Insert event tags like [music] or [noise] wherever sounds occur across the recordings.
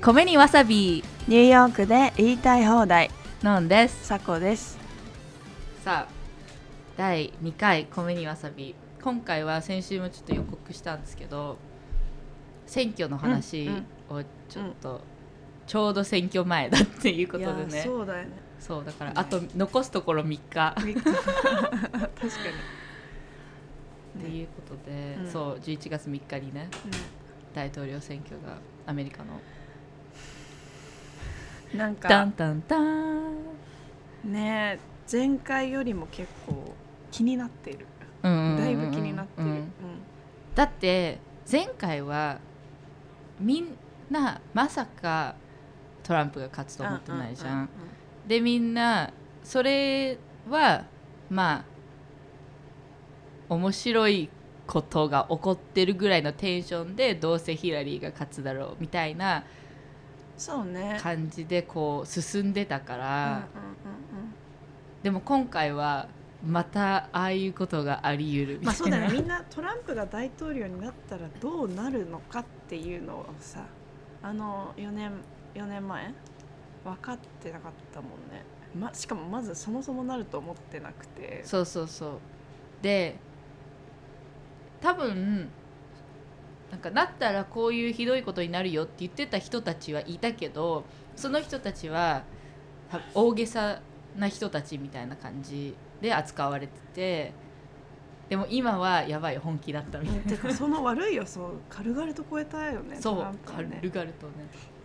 米にわさび。ニューヨークで言いたい放題。のんです。さこです。さあ第2回米にわさび。今回は先週もちょっと予告したんですけど選挙の話をちょっと、ちょうど選挙前だっていうことでね。そうだよね。そうだからあと残すところ3日。確かに。っていうことで、うん。そう11月3日にね大統領選挙がアメリカのうんなんタか。ンタンタンね前回よりも結構気になってる。うんうんうんうんだいぶ気になってる、ううん。んだって前回はみんなまさかトランプが勝つと思ってないじゃん,、うんうん。でみんなそれはまあ面白いことが起こってるぐらいのテンションでどうせヒラリーが勝つだろうみたいな感じでこう進んでたかうんうんら、でも今回はまたああいうことがあり得るみたいな、まあそうだね。みんなトランプが大統領になったらどうなるのかっていうのをさあの4年4年前？分かってなかったもんね、ま、しかもまずそもそもなると思ってなくて。そうそうそう。で多分なんかなったらこういうひどいことになるよって言ってた人たちはいたけどその人たちはた大げさな人たちみたいな感じで扱われててでも今はやばい本気だったみたいてかその悪い予想軽々と超えたよねなそうトランプは軽ね々とね。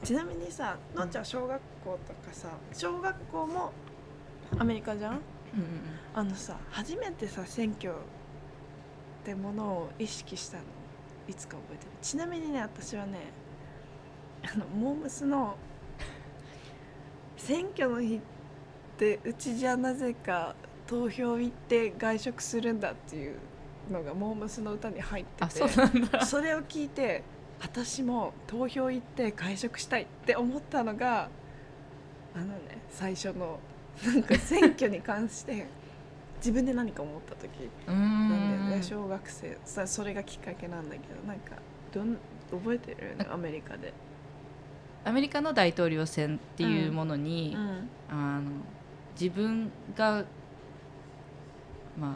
ちなみにさのっちゃん小学校とかさ小学校もアメリカじゃんうん。あのさ初めてさ選挙ってものを意識したの？いつか覚えてる。ちなみにね私はねあのモームスの選挙の日ってうちじゃなぜか投票行って外食するんだっていうのがモームスの歌に入ってあてそれを聞いて私も投票行って外食したいって思ったのがあのね最初のなんか選挙に関して自分で何か思った時なんだよね。小学生。さそれがきっかけなんだけど。なんかどん覚えてる？アメリカで。アメリカの大統領選っていうものに、うん。あの自分がまあ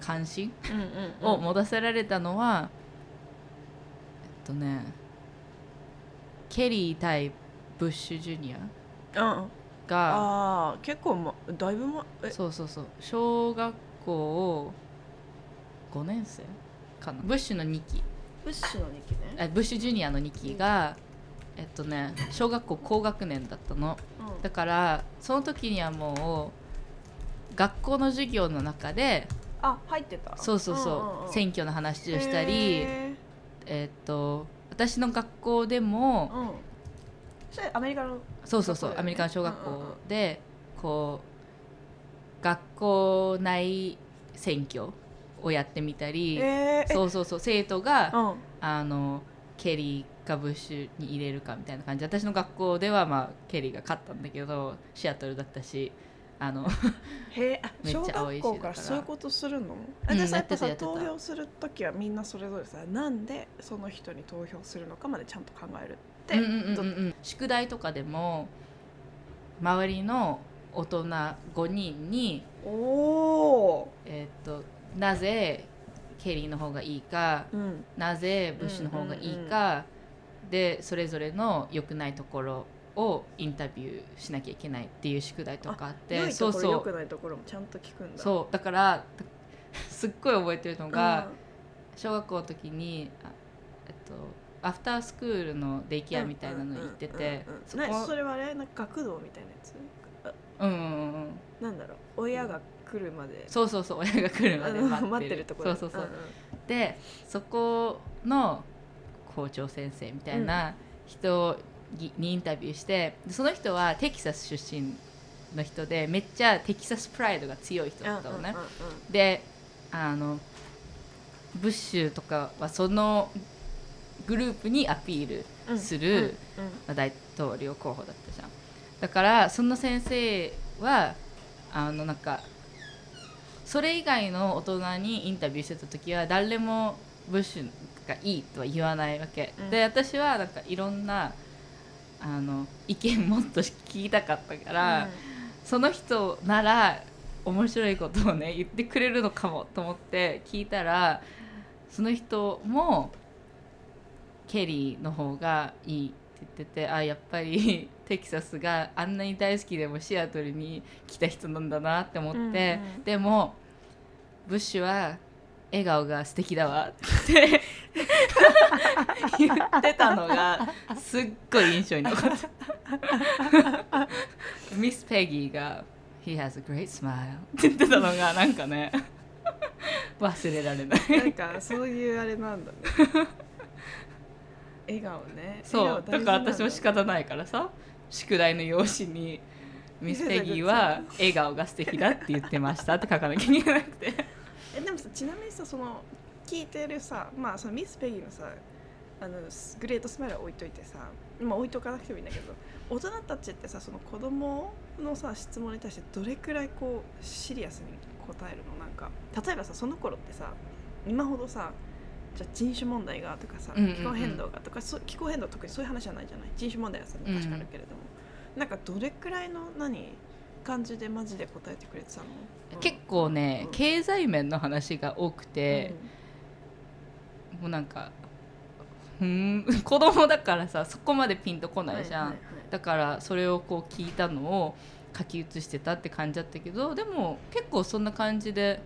関心？うんを持たせられたのは、えっとねケリー対ブッシュジュニア。うんがああ結構、ま、だいぶまえ。そうそうそう小学校5年生かな。ブッシュの2期。ブッシュの2期ね。あブッシュジュニアの2期が、えっとね小学校高学年だったの。うん。だからその時にはもう学校の授業の中であ入ってた。そうそうそう,、んんん。選挙の話をしたりへえーっと私の学校でもーうんそれアメリカのそうそうそう、アメリカの小学校でこう学校内選挙をやってみたり、えー、そうそうそう生徒が、うん。あのケリーかブッシュに入れるかみたいな感じ。で私の学校では、まあ、ケリーが勝ったんだけどシアトルだったしあの [laughs] へえあめっちゃ小学校からそういうことするの、うあんじゃあさやっぱさ投票する時はみんなそれぞれさなんでその人に投票するのかまでちゃんと考えるって、うんうんうんどうん。うん宿題とかでも周りの大人5人に、おおえーっとなぜケリーの方がいいかー、うん、なぜブッシュの方がいいか、でそれぞれの良くないところをインタビューしなきゃいけないっていう宿題とかあってそうそう。良くないところもちゃんと聞くんだ。うそうだからすっごい覚えてるのん。が、小学校の時にあえっとアフタースクールのデイケアみたいなの行っててそれはあれなんか学童みたいなやつうんうんうんなんだろう親が来るまで、そうそうそう親が来るまで待ってるところそうそうそう、んんでそこの校長先生みたいな人にインタビューしてその人はテキサス出身の人でめっちゃテキサスプライドが強い人だったのね、うんうんうんであのブッシュとかはそのグループにアピールする、大統領候補だったじゃん。だからその先生はあのなんかそれ以外の大人にインタビューしてた時は誰もブッシュがいいとは言わないわけ、うん。で私はなんかいろんなあの意見もっと聞きたかったから、その人なら面白いことをね言ってくれるのかもと思って聞いたらその人もケリーの方がいいって言っててあやっぱり [laughs] テキサスがあんなに大好きでもシアトルに来た人なんだなって思って、うんうん。でもブッシュは笑顔が素敵だわって言ってたのがすっごい印象に残った。ミス・ペギーが「He has a great smile」って言ってたのがなんかね忘れられない。なんかそういうあれなんだね [laughs] 笑顔ね。そう。だ。から私も仕方方ないからさ宿題の用紙に「ミス・ペギーは笑顔が素敵だって言ってました」って書かなきゃいけなくて。[laughs] えでもさちなみにさその聞いてるさまあそのミス・ペギーのさあのグレートスマイルは置いといてさまあ置いとかなくてもいいんだけど大人たちってさその子供のさ質問に対してどれくらいこうシリアスに答えるの？なんか例えばさその頃ってさ今ほどさじゃあ人種問題がとかさうんうんうん。気候変動がとか、そう気候変動特にそういう話じゃないじゃない？人種問題はさ昔からあるけれども、なんかどれくらいの何感じでマジで答えてくれてたの、結構ねうん。経済面の話が多くて、もうなんかうーん [laughs] 子供だからさそこまでピンとこないじゃん、はいはいはい。だからそれをこう聞いたのを書き写してたって感じだったけどでも結構そんな感じで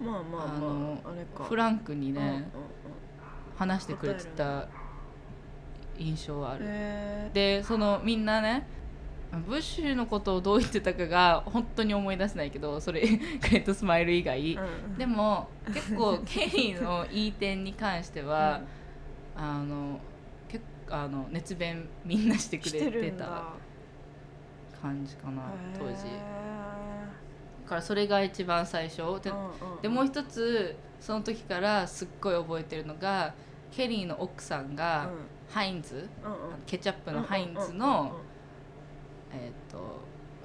まあまあまああれか。フランクにうんうんうん。ね話してくれてた印象はある。へー。でそのみんなねブッシュのことをどう言ってたかが本当に思い出せないけどそれ [laughs] グレートスマイル以外、うん。でも結構ケリーのいい点に関しては、あの結構あの熱弁みんなしてくれしててた感じかな当時からそれが一番最初。で,、ーうんうん。でもう一つその時からすっごい覚えてるのがケリーの奥さんが、ハインズうんうん。うんケチャップのハインズの、えー、と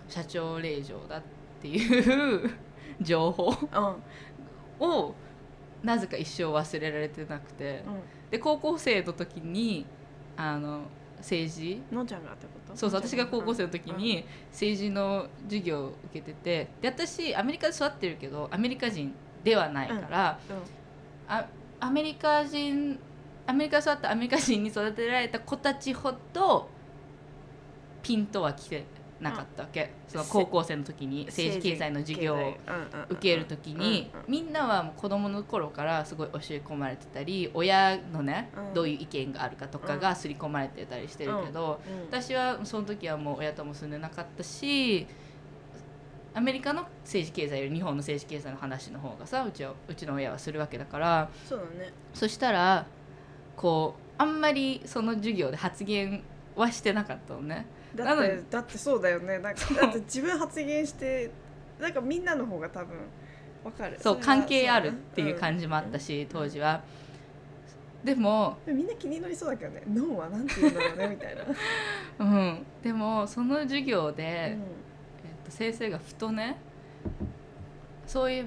社長令嬢だっていう [laughs] 情報うん。うんうんをなぜか一生忘れられてなくて。で高校生の時にあの政治のんちゃんがってこと。そうそう私が高校生の時に政治の授業を受けててで私アメリカで育ってるけどアメリカ人ではないから、うん。うん。あアメリカ人アメリカで育ったアメリカ人に育てられた子たちほどピンとは来てなかったわけ、その高校生の時に政治経済の授業を受ける時にみんなはもう子供の頃からすごい教え込まれてたり親のねうん。どういう意見があるかとかが刷り込まれてたりしてるけどうん。私はその時はもう親とも住んでなかったしアメリカの政治経済より日本の政治経済の話の方がさうちはうちの親はするわけだからそうだね。そしたらこうあんまりその授業で発言はしてなかったのね。だなのに。ってだってそうだよね。なんかだって自分発言してなんかみんなの方が多分わかる。そう関係あるっていう感じ、じもあったし、当時は。でもうんみんな気になりそうだけどね。脳はなんて言うんだろうねみたいな、[laughs] うん、でもその授業で、うん。えっと、先生がふとねそういう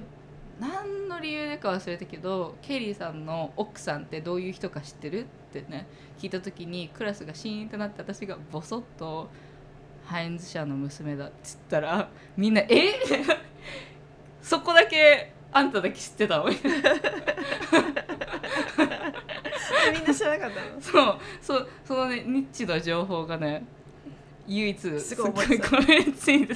何の理由でか忘れたけどケリーさんの奥さんってどういう人か知ってる？ってね聞いた時にクラスがシーンとなって私がボソッと「ハインズ社の娘だ」っつったらみんな「え？[laughs] そこだけあんただけ知ってた？のみたいな。[laughs] みんな知らなかったの？[laughs] そうそうそのねニッチの情報がね唯一すごいこれについて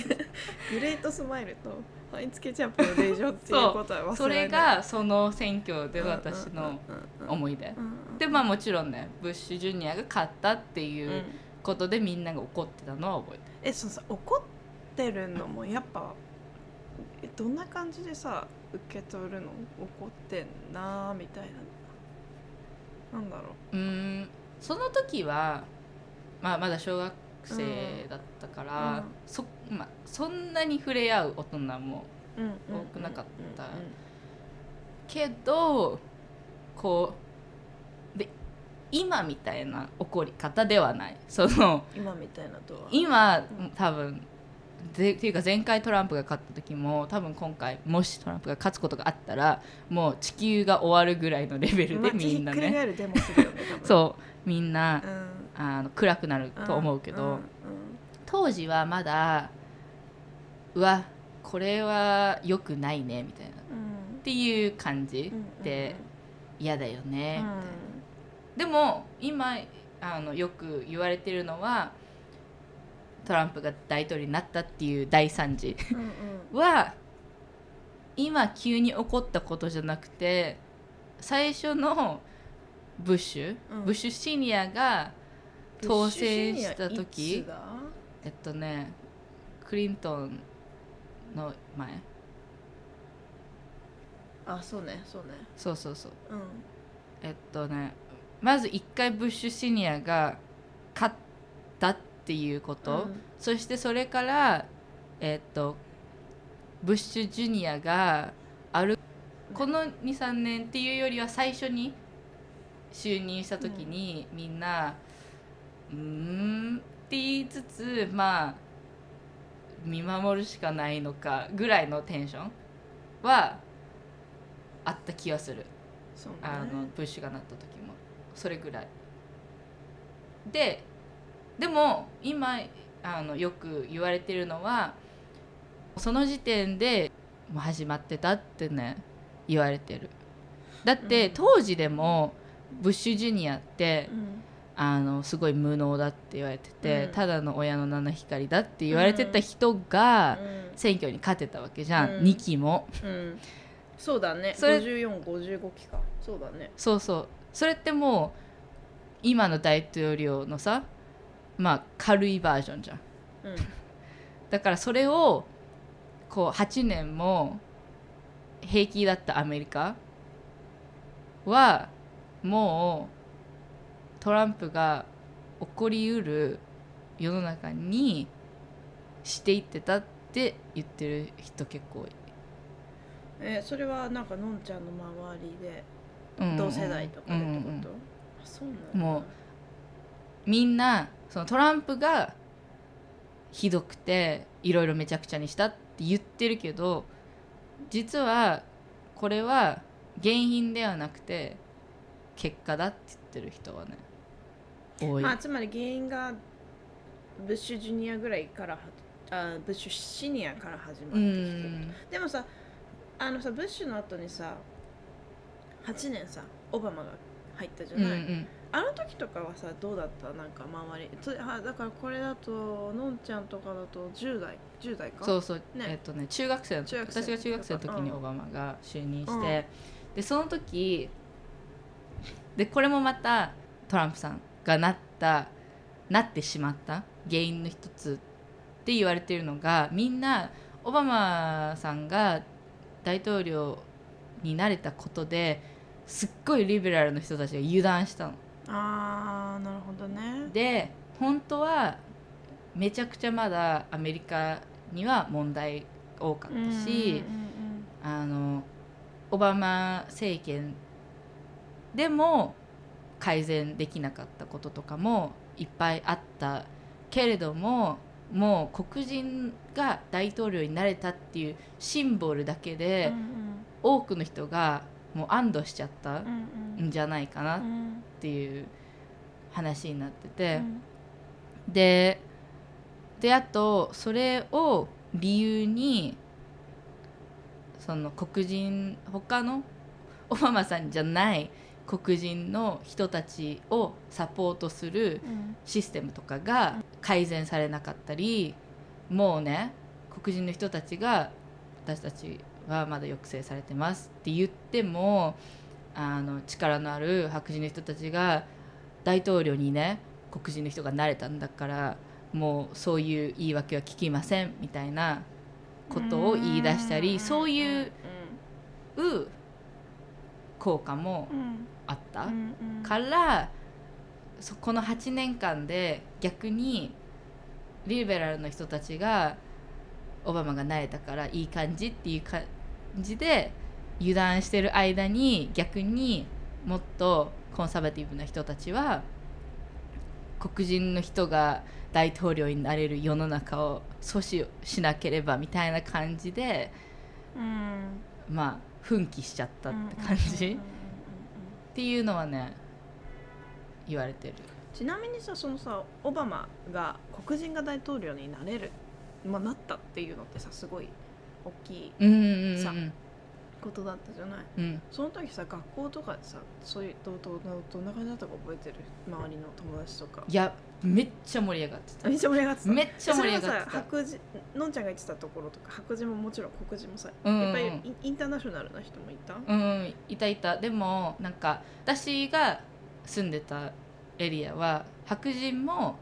グレートスマイルとハインツケチャップの令状っていうことはそれがその選挙で私の思い出。うんでまあもちろんねブッシュジュニアが勝ったってうん。いうことでみんなが怒ってたのは覚えてえそのさ怒ってるのもやっぱえどんな感じでさ受け取るの？怒ってんなーみたいな。なんだろるうーん。その時は、まあ、まだ小学生だったから、うん。そまあ、そんなに触れ合う大人も多くなかったけどこうで今みたいな怒り方ではない。その今みたいなとは。今うん多分でっていうか前回トランプが勝った時も多分今回もしトランプが勝つことがあったらもう地球が終わるぐらいのレベルでみんなね。ね。そうみんなうん。あの暗くなると思うけど、んん。当時はまだうわこれは良くないねみたいな。っうん。ていう感じうんで嫌だよね、うん。みたいな。でも今あのよく言われてるのはトランプが大統領になったっていう大惨事うんは今急に起こったことじゃなくて最初のブッシュ、うん。ブッシュシニアが当選したい時えっとねクリントンの前。あそうねそうね。そうそうそう。うん。えっとねまず1回ブッシュシニアが勝ったっていうこと、うん。そしてそれからえっとブッシュジュニアがある。この23年っていうよりは最初に就任した時にみんな「うーん」って言いつつまあ見守るしかないのかぐらいのテンションはあった気がする。ね。あのブッシュがなった時も。それぐらい。ででも今あのよく言われてるのはその時点でもう始まってたってね言われてる。だって、うん。当時でもブッシュジュニアってうんあのすごい無能だって言われてて、うん。ただの親の七光だって言われてた人が選挙に勝てたわけじゃん、うん。2期も。うん。うんそうだね。それ5455期か。そうだね。そうそう。それってもう今の大統領のさまあ軽いバージョンじゃん。だからそれをこう8年も平気だったアメリカはもうトランプが起こりうる世の中にしていってたって言ってる人結構多い、えそれはなんかのんちゃんの周りでうん。うんうん同世代とかでってこと、うそうなんだ。もうみんなそのトランプがひどくていろいろめちゃくちゃにしたって言ってるけど実はこれは原因ではなくて結果だって言ってる人はね多い、まあつまり原因がブッシュジュニアぐらいからはあブッシュシニアから始まってきうてでもさあのさブッシュの後にさ8年さオバマが入ったじゃうんうない、ん。あの時とかはさどうだった？なんか周り。とあだからこれだとのんちゃんとかだと10代？10代か？そうそう、ね。えっとね中学生の時私が中学生の時にうん。オバマが就任して、うん。でその時でこれもまたトランプさんがなったなってしまった原因の一つって言われてるのがみんなオバマさんが大統領になれたことですっごいリベラルの人たちが油断したの。あーなるほどねで本当はめちゃくちゃまだアメリカには問題多かったし、あのオバマ政権でも改善できなかったこととかもいっぱいあったけれどももう黒人が大統領になれたっていうシンボルだけで、多くの人がもう安堵しちゃったんじゃないかなっていう話になってて、でであとそれを理由にその黒人他のオバマさんじゃない黒人の人たちをサポートするシステムとかが改善されなかったりもうね黒人の人たちが私たちはまだ抑制されてますって言ってもあの力のある白人の人たちが大統領にね黒人の人がなれたんだからもうそういう言い訳は聞きませんみたいなことを言い出したりそういう効果もあった？からそこの8年間で逆にリベラルの人たちがオバマがなれたからいい感じっていう感じで油断してる間に逆にもっとコンサバティブな人たちは黒人の人が大統領になれる世の中を阻止しなければみたいな感じでまあ奮起しちゃったって感じっていうのはね言われてる。ちなみにさそのさオバマが黒人が大統領になれる、まあ、なったっていうのってさすごい大きいうんうんうんさうんことだったじゃない？うん。その時さ学校とかでさそういうどうどうどんな感じだったか覚えてる？周りの友達とか。いやめっちゃ盛り上がってた。めっちゃ盛り上がってた？めっちゃ盛り上がってた。白人のんちゃんが言ってたところとか白人ももちろん黒人もさ、うんうんうん。やっぱりインインターナショナルな人もいた、うんうんいたいた。でもなんか私が住んでたエリアは白人も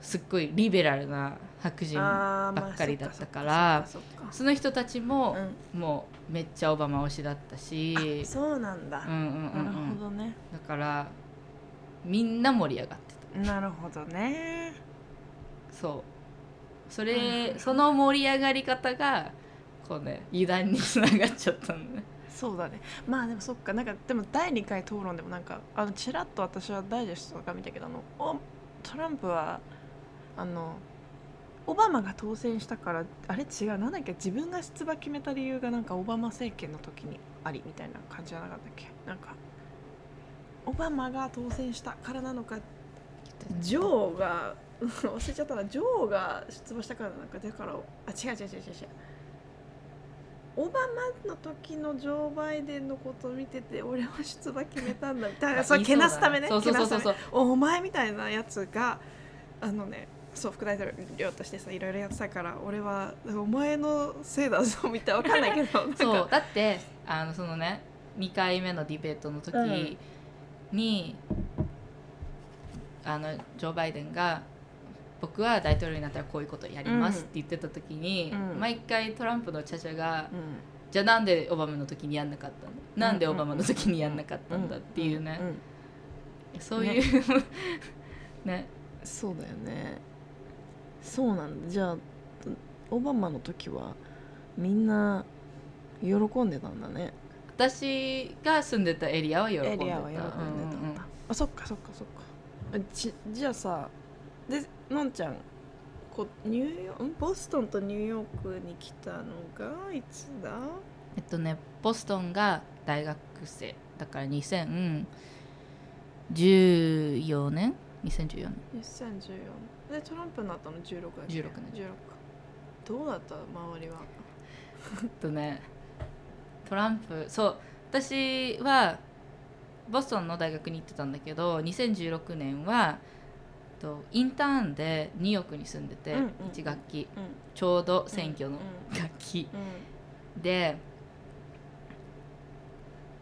すっごいリベラルな白人ばっかりだったからその人たちもうん。もうめっちゃオバマ推しだったしあそうなんだ、うんうんうんなるうんほどね。だからみんな盛り上がってなるほどね。たそう。そうん。れその盛り上がり方がこうね油断につながっちゃったんだね。そうだね。まあでもそっかなんかでも第2回討論でもなんかあのちらっと私はダイジェストとか見たけどあのおトランプはあのオバマが当選したからあれ違うなんだっけ自分が出馬決めた理由がなんかオバマ政権の時にありみたいな感じじゃなかったっけ？なんかオバマが当選したからなのかジョーが [laughs] 忘れちゃったな。ジョーが出馬したからなんかだからあ違う違う違う違う違う。オバマの時のジョー・バイデンのことを見てて俺は出馬決めたんだみたいな。それけなすためね。そうそうそうそうそう。けなすため。お前みたいなやつがあのねそう副大統領としてさいろいろやってたから俺はお前のせいだぞみたいなわかんないけど。[laughs] そうだってあのそのね2回目のディベートの時に、あのジョー・バイデンが僕は大統領になったらこういうことやりますって言ってた時に、うん。毎回トランプのチャチャが、うん。じゃあなんでオバマの時にやんなかったの？なんでオバマの時にやんなかったんだっていうね、んんそういう [laughs] ね。そうだよねそうなんだ。じゃあオバマの時はみんな喜んでたんだね。私が住んでたエリアは喜んでた。エリアは喜んでたんだ、うんうんうんあそっかそっかそっか。あちじゃあさでのんちゃんこニューヨーボストンとニューヨークに来たのがいつだ？えっとねボストンが大学生だから2014年2014年2014でトランプになったの16だっけ？16年16かどうだった？周りは。とねトランプそう私はボストンの大学に行ってたんだけど2016年はとインターンでニューヨークに住んでて、うんうん1学期。うん。ちょうど選挙のうん学期、うん。で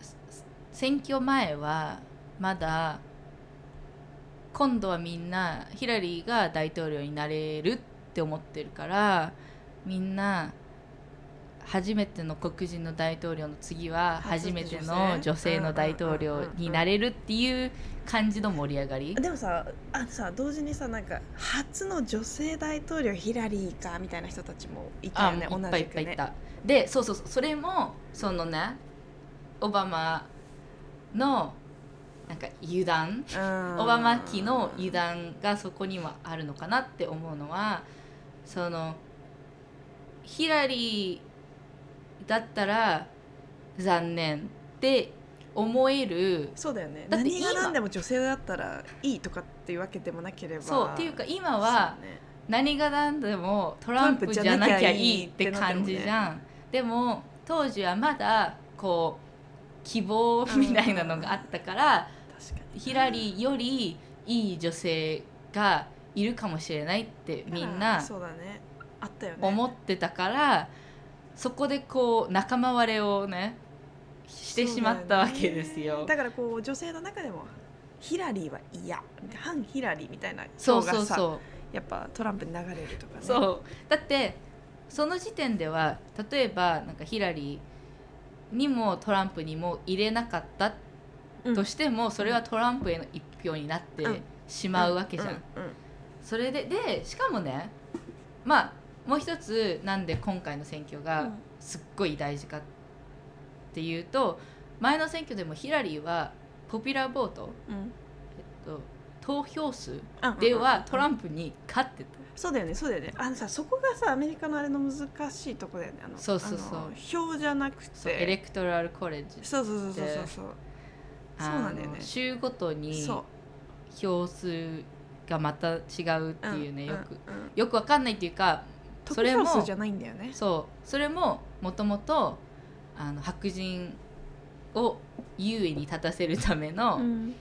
す選挙前はまだ今度はみんなヒラリーが大統領になれるって思ってるからみんな初めての黒人の大統領の次は初初めての女性の大統領になれるっていう感じの盛り上がり。でもさあさ同時にさなんか初の女性大統領ヒラリーかみたいな人たちもいたあよねもういっぱいいっ同じくねぱいいた、でそうそうそうそれもそのねオバマのなんか油断オバマ期の油断がそこにはあるのかなって思うのはそのヒラリーだったら残念って思えるそうだよね。だって何が今何でも女性だったらいいとかっていうわけでもなければ。そうっていうか今は何が何でもトランプじゃなきゃいいって感じじゃん。でも当時はまだこう希望みたいなのがあったからヒラリーよりいい女性がいるかもしれないってみんなそうだね。あったよね。思ってたからそこでこう仲間割れをねしてしまったわけですよ。だからこう女性の中でもヒラリーは嫌。反ヒラリーみたいなそうそうそう。やっぱトランプに流れるとかね。そう。だってその時点では例えばなんかヒラリーにもトランプにも入れなかったうんとしても、それはトランプへの一票になってうん。しまうわけじゃん。それででしかもねまあもう一つなんで今回の選挙がすっごい大事かっていうと前の選挙でもヒラリーはポピュラーボート、うん。えっと、投票数うんではトランンプに勝ってた。そうだよねそうだよね。あのさそこがさアメリカのあれの難しいとこだよね。あのそうそうそう。票じゃなくて。そうエレクトラルコレッジそうそうそうそうそうそうなんだよね。あの州ごとに票数がまた違うっていうね、よくうんうん。よくわかんないっていうかそ得れもじゃないんだよね。そう。それももともとあの白人を優位に立たせるためのうん。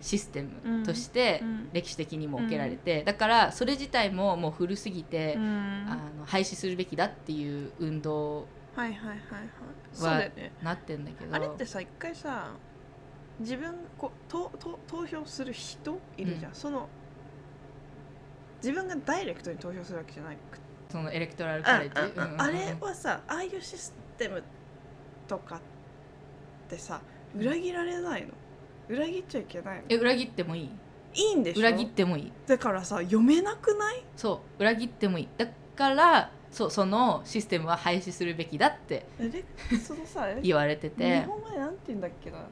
システムとしてうん歴史的にも受けられて、だからそれ自体ももう古すぎて、うん。あの廃止するべきだっていう運動はいはいはいはい。そうだよね。なってんだけど。あれってさ一回さ自分こう投投投票する人いるじゃん、うん。その自分がダイレクトに投票するわけじゃなくて。そのエレクトラルカレッジ？あああれはさああいうシステムとかってさ裏切られないの？裏切っちゃいけないの？え裏切ってもいい？いいんでしょ？裏切ってもいい。だからさ読めなくない？そう裏切ってもいい。だからそうそのシステムは廃止するべきだってえでそのさ [laughs] 言われて日て本語でなんて言うんだっけな？あ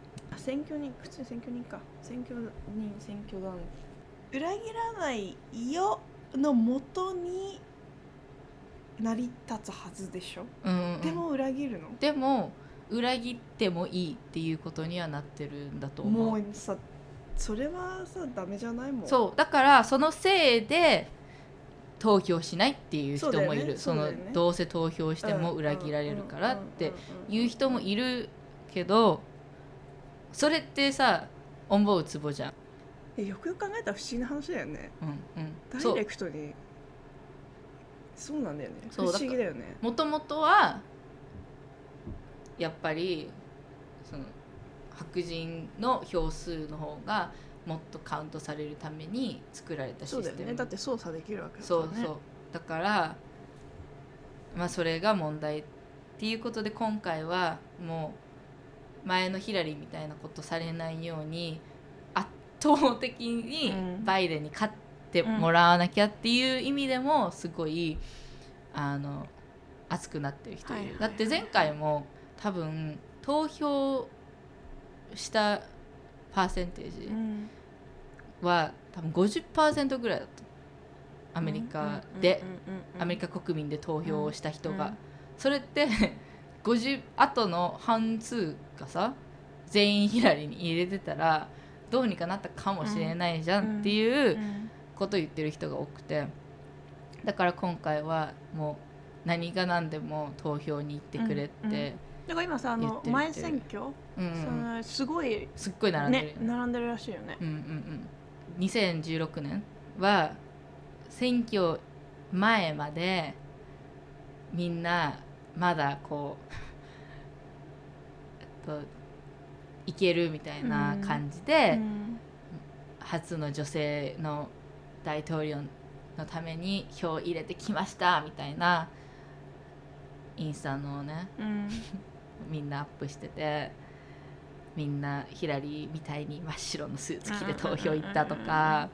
選挙人普通に選挙人か。選挙人選挙団。裏切らないよのもとに成り立つはずでしょ、うんうん。うんでも裏切るの？でも裏切ってもいいっていうことにはなってるんだと思う。もうさそれはさダメじゃないもん。そう。だからそのせいで投票しないっていう人もいる。そ,、そうだよね。そのどうせ投票しても裏切られるからっていう人もいるけどそれってさ思うツボじゃん。えよくよく考えたら不思議な話だよね。うんうん、ダイレクトに。そう。なんだよね。不そう思議だよね。もともとはやっぱりその白人の票数の方がもっとカウントされるために作られたシそうだよステムね。だって操作できるわけだからね。そうそう。だからまあそれが問題っていうことで今回はもう前のヒラリーみたいなことされないように圧倒的にうん。バイデンに勝ってもらわなきゃっていう意味でもすごいあの熱くなってる人いる、だって前回も多分投票したパーセンテージうん。は多分50%ぐらいだった。アメリカで、アメリカ国民で投票をした人が、うん。それって50あとの半数がさ全員ヒラリーに入れてたらどうにかなったかもしれないじゃんっていううんことを言ってる人が多くてだから今回はもう何が何でも投票に行ってくれって、うんうん。だから今さあの前選挙、うん。うんそのすごいすっごい並んでるね並んでるらしいよね。うんうんうん、2016年は選挙前までみんなまだこうといけるみたいな感じで、うん。初の女性の大統領のために票を入れてきましたみたいなインスタのねうん。みんなアップしててみんなヒラリーみたいに真っ白のスーツ着て投票行ったとか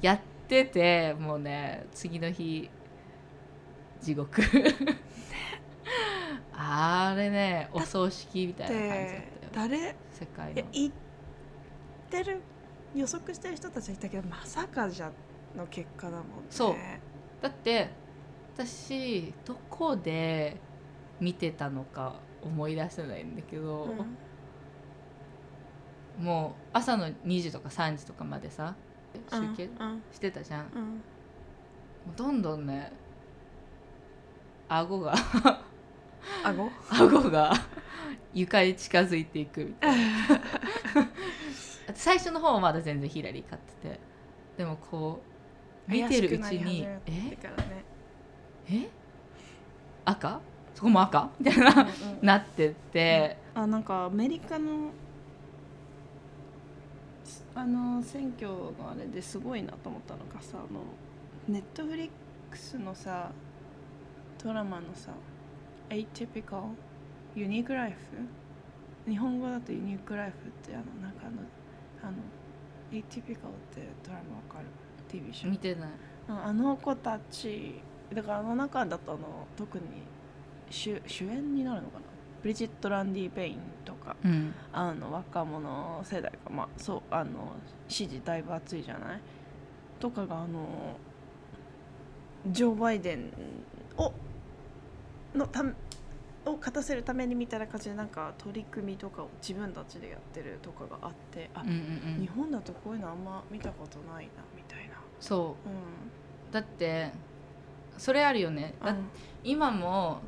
やっててもうね次の日地獄 [laughs] [laughs] あれねお葬式みたいな感じだでったよ誰世界の。いや言ってる予測してる人たちはいたけどまさかじゃの結果だもんね。そう。だって私どこで見てたのか思い出せないんだけど、うん。もう朝の2時とか3時とかまでさ集計うんしてたじゃん、もうん。うどんどんね顎が [laughs] 顎？顎が床に近づいていくみたいな。[laughs] 最初の方はまだ全然ヒラリー勝ってて。でもこう見てるうちにえ？え？赤？そこも赤？みたいなうんうん。なってって、あなんかアメリカのあの選挙のあれですごいなと思ったのがさあのネットフリックスのさドラマのさ「Atypical Unique Life」日本語だと「ユニークライフ」ってあのなんかあのあの「Atypical」ってドラマわかる？ TV show。見てない。ああの子たちだからあの中だとあの特に主主演になるのかな？ブリジット・ランディ・ペインとか。うん。あの若者世代がまあそうあの支持だいぶ熱いじゃない？とかがあのジョー・バイデンをのためを勝たせるためにみたいな感じでなんか取り組みとかを自分たちでやってるとかがあってあ、うんうんうん。日本だとこういうのあんま見たことないなみたいな。そう。うだってそれあるよね。ん。だ今も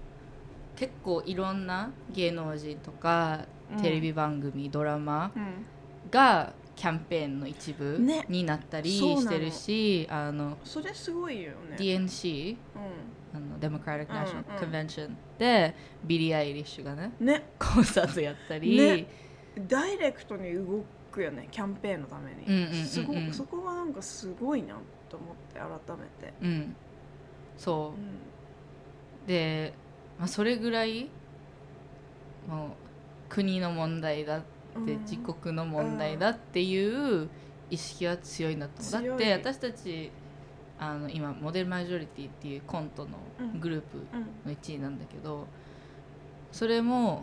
結構いろんな芸能人とかテレビ番組、ドラマうん。がキャンペーンの一部ね。になったりしてるし、あのそれすごいよね。DNC うあの Democratic うん National うん。Convention でビリー・アイリッシュがねん、ね。コンサートやったり、ね。ダイレクトに動くよねキャンペーンのために、そこがなんかすごいなと思って改めて、うん。そう。うで、まあ、それぐらいもう国の問題だって、ん。自国の問題だっていう意識は強いなと思う。だって私たちあの今モデルマジョリティっていうコントのグループうんの1位なんだけどそれも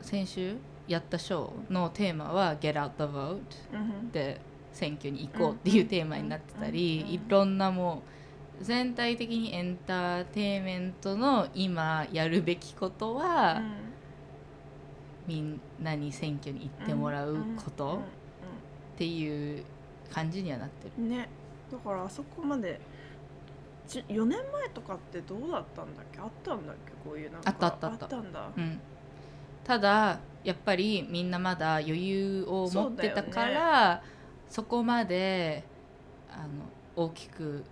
先週やったショーのテーマは「Get out the vote うん」で選挙に行こうっていうテーマになってたりうん。いろんなもう全体的にエンターテインメントの今やるべきことは、みんなに選挙に行ってもらうことっていう感じにはなってる。うんねだからあそこまでち4年前とかってどうだったんだっけ？あったんだっけ？こういうなんかあったあったあった。んだ。うん、ただやっぱりみんなまだ余裕を持ってたからそ,、こまであの大きく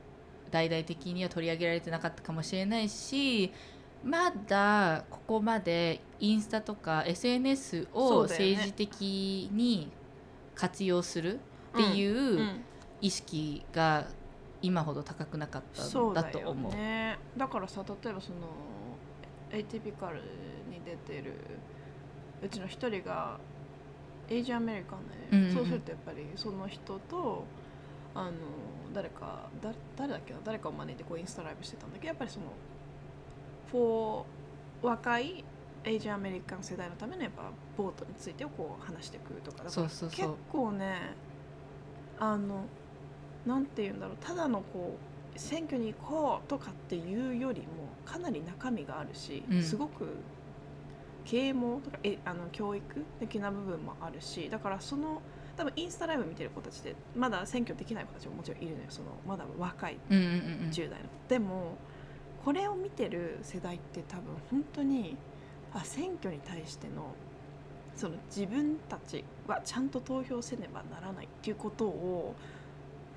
大々的には取り上げられてなかったかもしれないしまだここまでインスタとか SNS を政治的に活用するっていううん意識が今ほど高くなかったんそうだよだと思う。ね。だからさ例えばその Atypical に出てるうちの一人が Asian American で、うんうんうん。そうするとやっぱりその人とあの誰かだ誰だっけな？誰かを招いてこうインスタライブしてたんだけ？どやっぱりその for 若い Asian American 世代のためのやっぱボートについてをこう話していくとか。だからそうそうそう。結構ねあのなんて言うんだろうただのこう選挙に行こうとかっていうよりもかなり中身があるし、うん。すごく啓蒙とかえあの教育的な部分もあるしだからその多分インスタライブ見てる子たちでまだ選挙できない子たちももちろんいるのよそのまだ若いうんうんうんうん。10代の、でもこれを見てる世代って多分本当にあ選挙に対してのその自分たちはちゃんと投票せねばならないっていうことを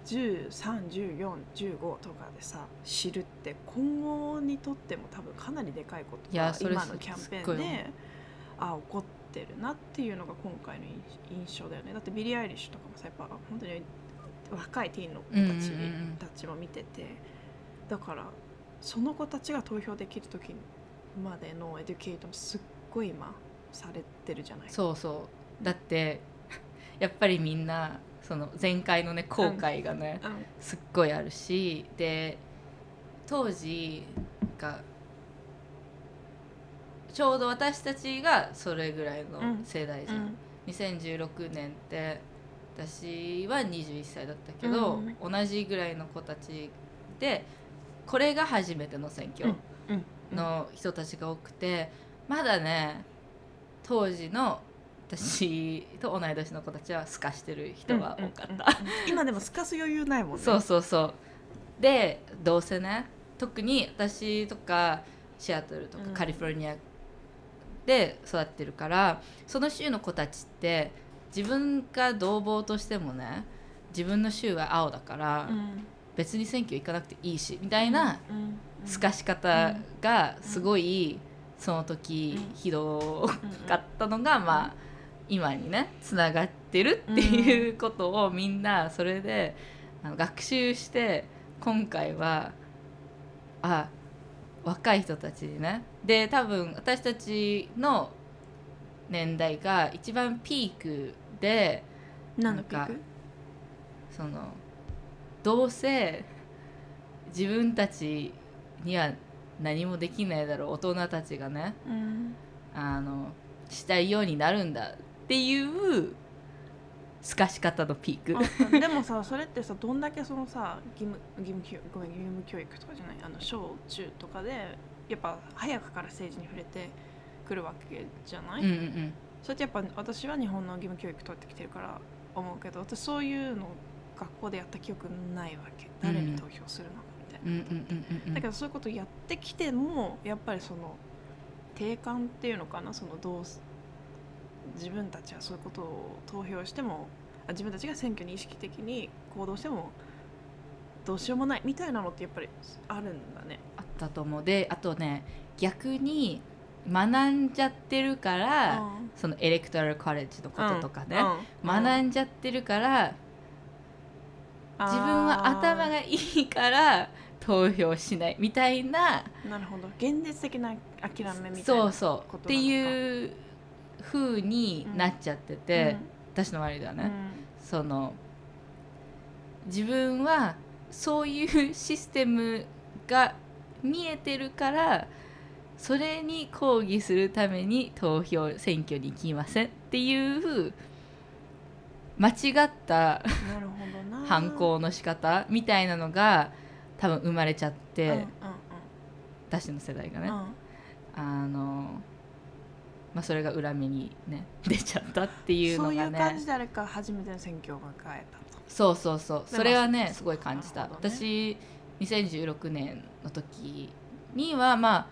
131415とかでさ知るって今後にとっても多分かなりでかいことが今のキャンペーンであ起こってるなっていうのが今回の印象だよね。だってビリー・アイリッシュとかもさやっぱ本当に若いティーンの子たち,、たちも見てて。だからその子たちが投票できる時までのエデュケートもすっごい今されてるじゃない。そうそう。だってやっぱりみんなその前回のね後悔がね、うん。すっごいあるしで当時がちょうど私たちがそれぐらいの世代じゃん、うん。2016年って私は21歳だったけど、うん。同じぐらいの子たちでこれが初めての選挙うん。の人たちが多くてまだね当時の私と同い年の子たちは透かしてる人が多かった。うんうんうん今でもすかす余裕ないもんね。そうそうそう。でどうせね特に私とかシアトルとかうん。カリフォルニアで育ってるから、その州の子たちって自分が同房としてもね自分の州は青だから、うん。別に選挙行かなくていいしみたいなうん透かし方がすごいその時うん。ひどうんかったのがまあ今にねつながってるっていうことをみんなそれであの学習して今回はあ若い人たちにね。で多分私たちの年代が一番ピークでなんかそのどうせ自分たちには何もできないだろう大人たちがねうん。あのしたいようになるんだっていう透かし方のピーク。あでもさそれってさどんだけそのさ義務義務教ごめん義務教育とかじゃないあの小中とかでやっぱ早くから政治に触れてくるわけじゃない、うんうんそれってやっぱ私は日本の義務教育取ってきてるから思うけど私そういうの学校でやった記憶ないわけ。誰に投票するのかみたいな、だけどそういうことやってきてもやっぱりその定感っていうのかな？そのどうす自分たちはそういうことを投票してもあ自分たちが選挙に意識的に行動してもどうしようもないみたいなのってやっぱりあるんだね。あったと思う。であとね逆に学んじゃってるから、そのエレクトラルコレッジのこととかね、学んじゃってるから自分は頭がいいから投票しないみたいななるほど。現実的な諦めみたいなそうそう。っていう風になっちゃってて、私の周りではね、うん。その自分はそういうシステムが見えてるからそれに抗議するために投票選挙に行きませんっていう間違った反抗の仕方みたいなのが多分生まれちゃって、うんうん私の世代がね、うんうん。あのまあそれが裏目にね [laughs] 出ちゃったっていうのそういがねう感じであれか初めての選挙を迎えたと。そうそうそう。でそれはまあねすごい感じた、ね。私2016年の時にはまあ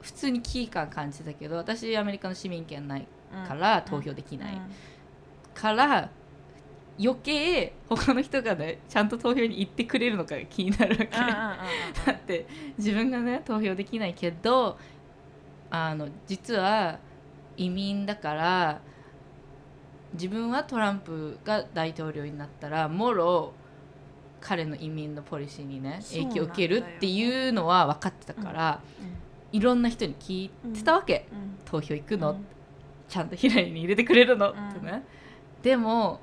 普通に危機感感じてたけど私アメリカの市民権ないから投票できない、から余計他の人がねちゃんと投票に行ってくれるのかが気になるわけ、だって自分がね投票できないけどあの実は移民だから自分はトランプが大統領になったらもろ彼の移民のポリシーにね影響を受けるっていうのは分かってたから、いろんな人に聞いてたわけ、投票行くの、ちゃんとヒラリーに入れてくれるの、うん。ってね。でも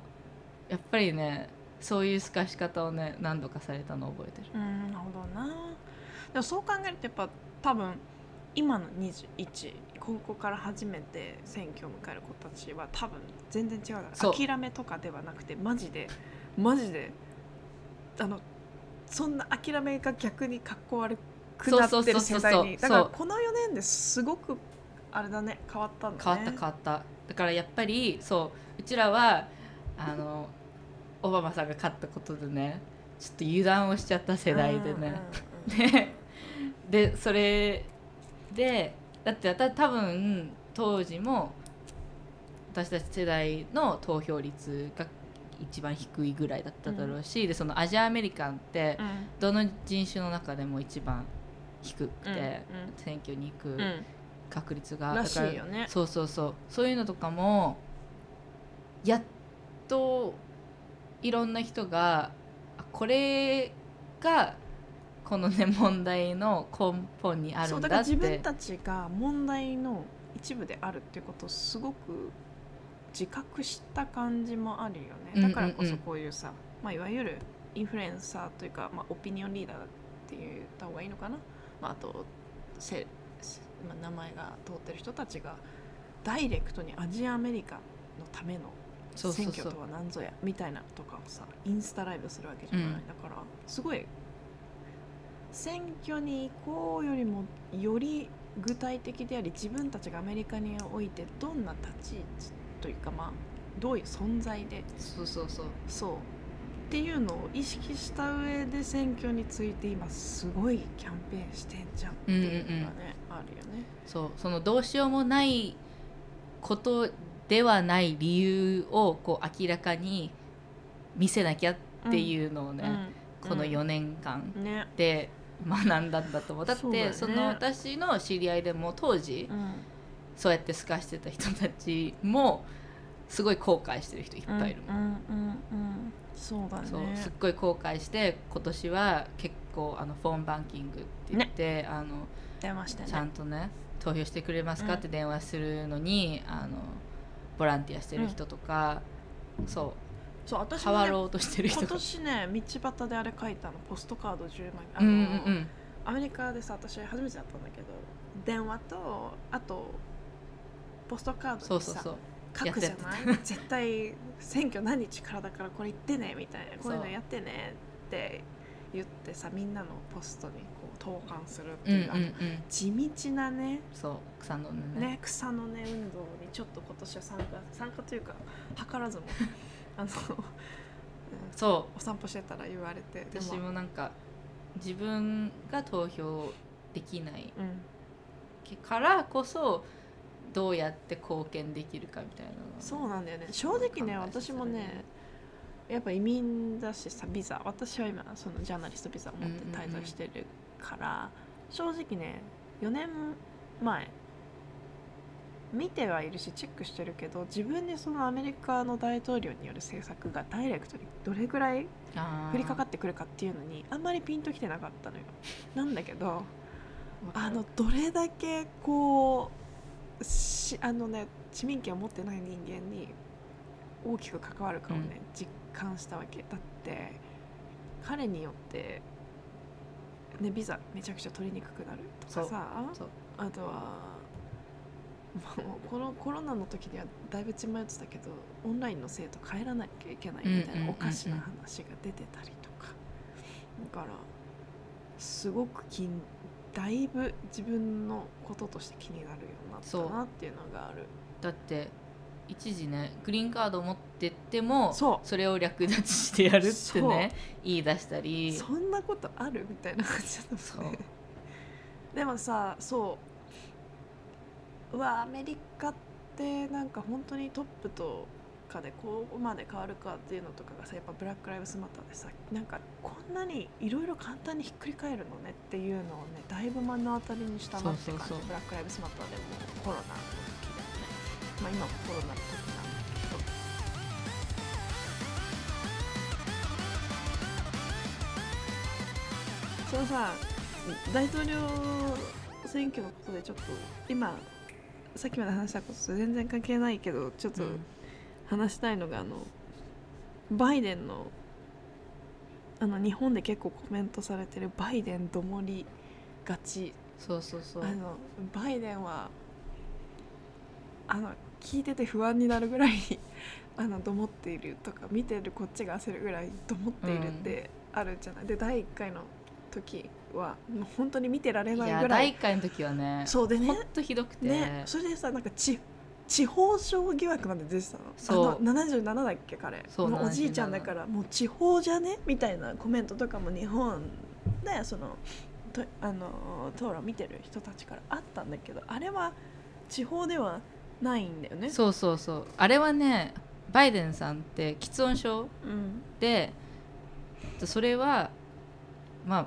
やっぱりねそういう透かし方をね何度かされたのを覚えてる。うんなるほどな。でもそう考えるとやっぱ多分今の21高校から初めて選挙を迎える子たちは多分全然違うう。諦めとかではなくてマジでマジであのそんな諦めが逆にかっこ悪くなってる世代に。だからこの4年ですごくあれだね変わったんだね。変わった変わった。だからやっぱりそううちらはあのオバマさんが勝ったことでねちょっと油断をしちゃった世代でね、[laughs] ででそれでだってた多分当時も私たち世代の投票率が一番低いぐらいだっただろうし、でそのアジアアメリカンってうん。うんどの人種の中でも一番低くて、うん選挙に行くうん。うん確率が、らしいだからよね。そうそうそう。そういうのとかもやっといろんな人があこれがこのね問題の根本にあるそうんだからだって自分たちが問題の一部であるっていうことをすごく自覚した感じもあるよね。だからこそこういうさ、まあ、いわゆるインフルエンサーというか、まあ、オピニオンリーダーって言った方がいいのかな、まあ、あとせ、せまあ、名前が通ってる人たちがダイレクトにアジアアメリカのための選挙とは何ぞやみたいなとかをさインスタライブするわけじゃない、うん。だからすごい選挙に行こうよりもより具体的であり自分たちがアメリカにおいてどんな立ち位置というかまあどういう存在でそうそうそう。そう。っていうのを意識した上で選挙について今すごいキャンペーンしてんじゃんっていうのがね、あるよね。そう。そのどうしようもないことではない理由をこう明らかに見せなきゃっていうのをね、うんこの4年間で学んだんだと思う。だってそね。その私の知り合いでも当時うん、そうやって透かしてた人たちもすごい後悔してる人いっぱいいるもん、うんうんうんうん。そうだね。そうすっごい後悔して今年は結構あのフォンバンキングって言って、あの出ましたね。ちゃんとね投票してくれますかって電話するのに、あのボランティアしてる人とか、そそう私う変わろうとしてる人。今が年ね道端であれ書いたのポストカード10枚。あの、うんうんうん。アメリカでさ私初めてだったんだけど電話とあとポストカードそうそうそう。書くじゃない？絶対選挙何日からだからこれ言ってねみたいな。こういうのやってねって言ってさみんなのポストにこ投函するってうんいうう、ん。うん地道なねそう草の根ね。ね草の根運動にちょっと今年は参加参加というか図らずもあの、うんそお散歩してたら言われてう私でも。もなんか自分が投票できないうん、からこそどうやって貢献できるかみたいなのそうなんだよね。正直ね私もねやっぱ移民だしさビザ。私は今そのジャーナリストビザを持って滞在してるから、正直ね4年前見てはいるしチェックしてるけど自分でそのアメリカの大統領による政策がダイレクトにどれぐらい降りかかってくるかっていうのにあんまりピンときてなかったのよ。[laughs] なんだけどあのどれだけこうしあのね市民権を持ってない人間に大きく関わるかをね、実感したわけ。だって彼によって、ね、ビザめちゃくちゃ取りにくくなるとかさあとは [laughs] このコロナの時にはだいぶ血迷ってたけどオンラインの生徒帰らなきゃいけないみたいなんおかしな話が出てたりとか。だからすごく気にだいぶ自分のこととして気になるようになったなっていうのがある。だって一時ねグリーンカード持ってってもそう。れを略奪してやるってね言い出したり。そんなことある？みたいな感じだった。もんねでもさそううわアメリカってなんか本当にトップとかでここまで変わるかっていうのとかがさやっぱブラック・ライブズ・マターでさなんかこんなにいろいろ簡単にひっくり返るのねっていうのをねだいぶ目の当たりにしたなって感じ。ブラック・ライブズ・マターでもコロナの時でもねまあ今もコロナの時なんだけどそのさ大統領選挙のことでちょっと今さっきまで話したことと全然関係ないけどちょっとうん。話したいのが、あのバイデンのあの日本で結構コメントされてるバイデンどもりがち。そうそうそう。あのバイデンはあの聞いてて不安になるぐらい [laughs] あのどもっているとか見てるこっちが焦るぐらいどもっているってあるじゃない、で第1回の時はもう本当に見てられいないぐらい。や第一回の時はねそうでね。ほんとひどくて、ね。それでさなんか地地方症疑惑まで出てたの。そう。あの77だっけ彼。そうもうおじい77ちゃんだからもう地方じゃね？みたいなコメントとかも日本でそのとあの討論見てる人たちからあったんだけどあれは地方ではないんだよね。そうそうそう。あれはねバイデンさんって喫音症うん。でそれはまあ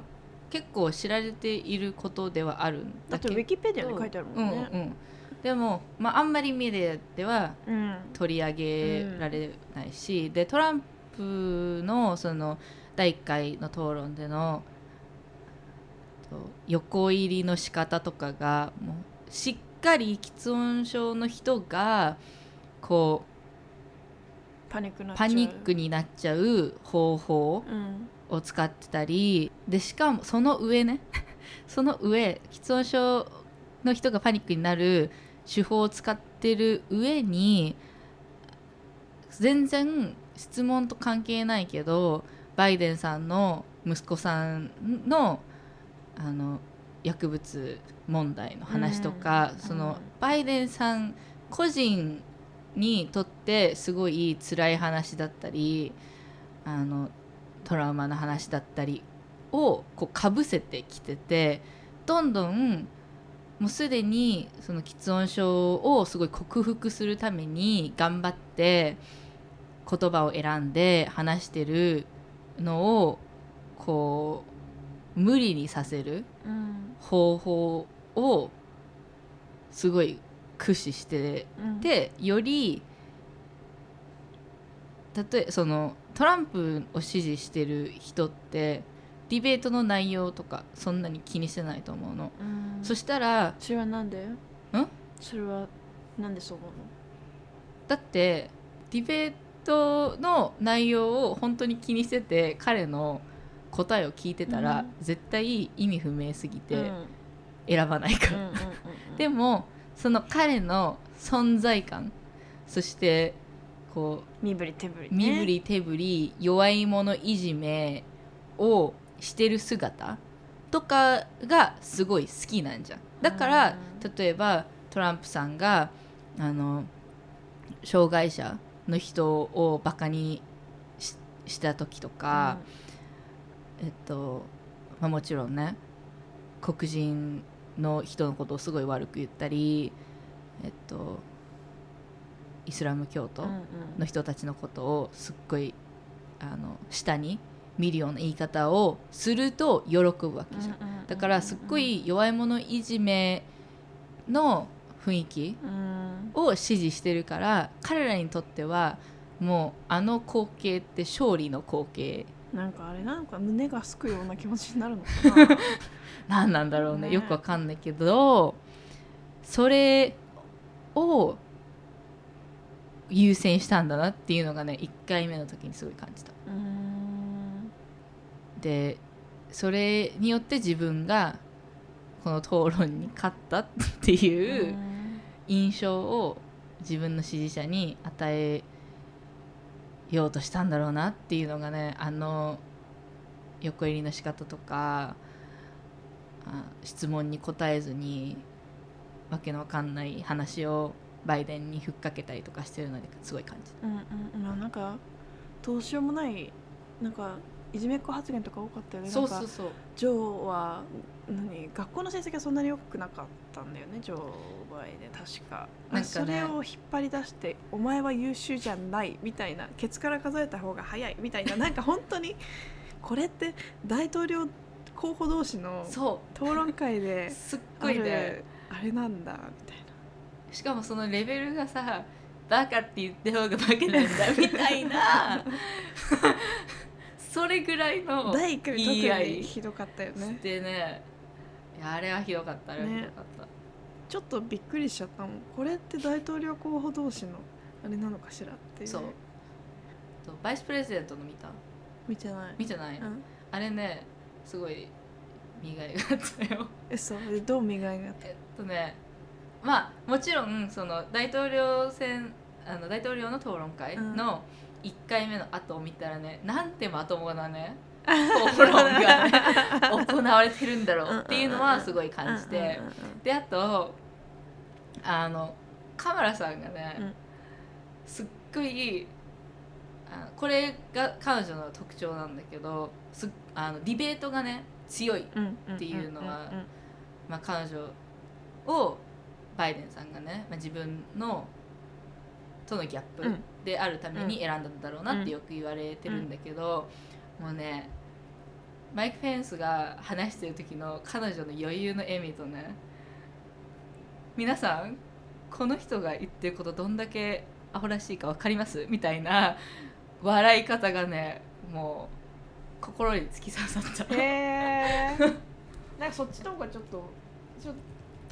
結構知られていることではあるんだってウだけどィキペディアに書いてあるもんね。うん。うん、でも、まあ、あんまりメディアではうん取り上げられないし、でトランプのその第1回の討論でのと横入りの仕方とかがもうしっかり喫音症の人がこパニックなう。パニックになっちゃう方法うんを使ってたりでしかもその上ね [laughs] その上喫音症の人がパニックになる手法を使ってる上に全然質問と関係ないけどバイデンさんの息子さんのあの薬物問題の話とか、うんそのうんバイデンさん。個人にとってすごい辛い話だったりあのトラウマの話だったりをこうかぶせてきててどんどんもうすでにその喫音症をすごい克服するために頑張って言葉を選んで話してるのをこう無理にさせるうん方法をすごい駆使してうん。でより例えそのトランプを支持してる人ってディベートの内容とかそんなに気にしてないと思うの、うん。そしたらそれはなんで？それはなんでそう思うの？だってディベートの内容を本当に気にしてて彼の答えを聞いてたら、うん。絶対意味不明すぎてうん。選ばないから、でもその彼の存在感そしてこう身振り手振り、ね、身振り手振り弱い者いじめをしてる姿とかがすごい好きなんじゃん。だからうん。例えばトランプさんがあの障害者の人をバカにしした時とか、えっと、まあ、もちろんね黒人の人のことをすごい悪く言ったり、えっと、イスラム教徒の人たちのことをすっごいあの下に見るような言い方をすると喜ぶわけじゃん。だからすっごい弱い者いじめの雰囲気うん。を支持してるから彼らにとってはもうあの光景って勝利の光景。なんかあれなんか胸がすくような気持ちになるのかな。[laughs] 何なんだろうね。ねよくわかんないけどそれを優先したんだなっていうのがね1回目の時にすごい感じた。うんでそれによって自分がこの討論に勝ったっていう印象を自分の支持者に与えようとしたんだろうなっていうのがねあの横入りの仕方とかあ質問に答えずにわけのわかんない話をバイデンにふっかけたりとかしてるのですごい感じ。た。うんうん。まあなんかどうしようもないなんかいじめっ子発言とか多かったよね。そうそうそう。ジョーは何学校の成績はそんなに良くなかったんだよねジョーバイで確か。なんかねそれを引っ張り出して「お前は優秀じゃない」みたいなケツから数えた方が早いみたいな [laughs] なんか本当にこれって大統領候補同士のそ討論会でう [laughs] すっあごいね。るあれなんだみたいしかもそのレベルがさバカって言った方がバカなんだみたいな。[laughs] それぐらいなの第1回特にひどかったよね。でね。いやあれはひどかったあれはひどかった、ちょっとびっくりしちゃったもん。これって大統領候補同士のあれなのかしらっていう。そう。バイスプレゼントの見た？見てない。見てない、うん。あれねすごい磨いがあったよ。えそう？えどう磨いがあった？えっとねまあもちろんその大統領選あの大統領の討論会の1回目の後を見たらね、なんてまともなね [laughs] 討論がね行われてるんだろうっていうのはすごい感じて。であとあのカマラさんがね、うん。すっごいあこれが彼女の特徴なんだけどすっあのディベートがね強い、っていうのはまあ、彼女をバイデンさんがね、まあ、自分のとのギャップうん。であるために選んだんだろうなってよく言われてるんだけど、もうねマイク・ペンスが話してる時の彼女の余裕の笑みとね皆さんこの人が言ってることどんだけアホらしいか分かります？みたいな笑い方がねもう心に突き刺さった。へえ [laughs] なんかそっちの方がちょっとちょっと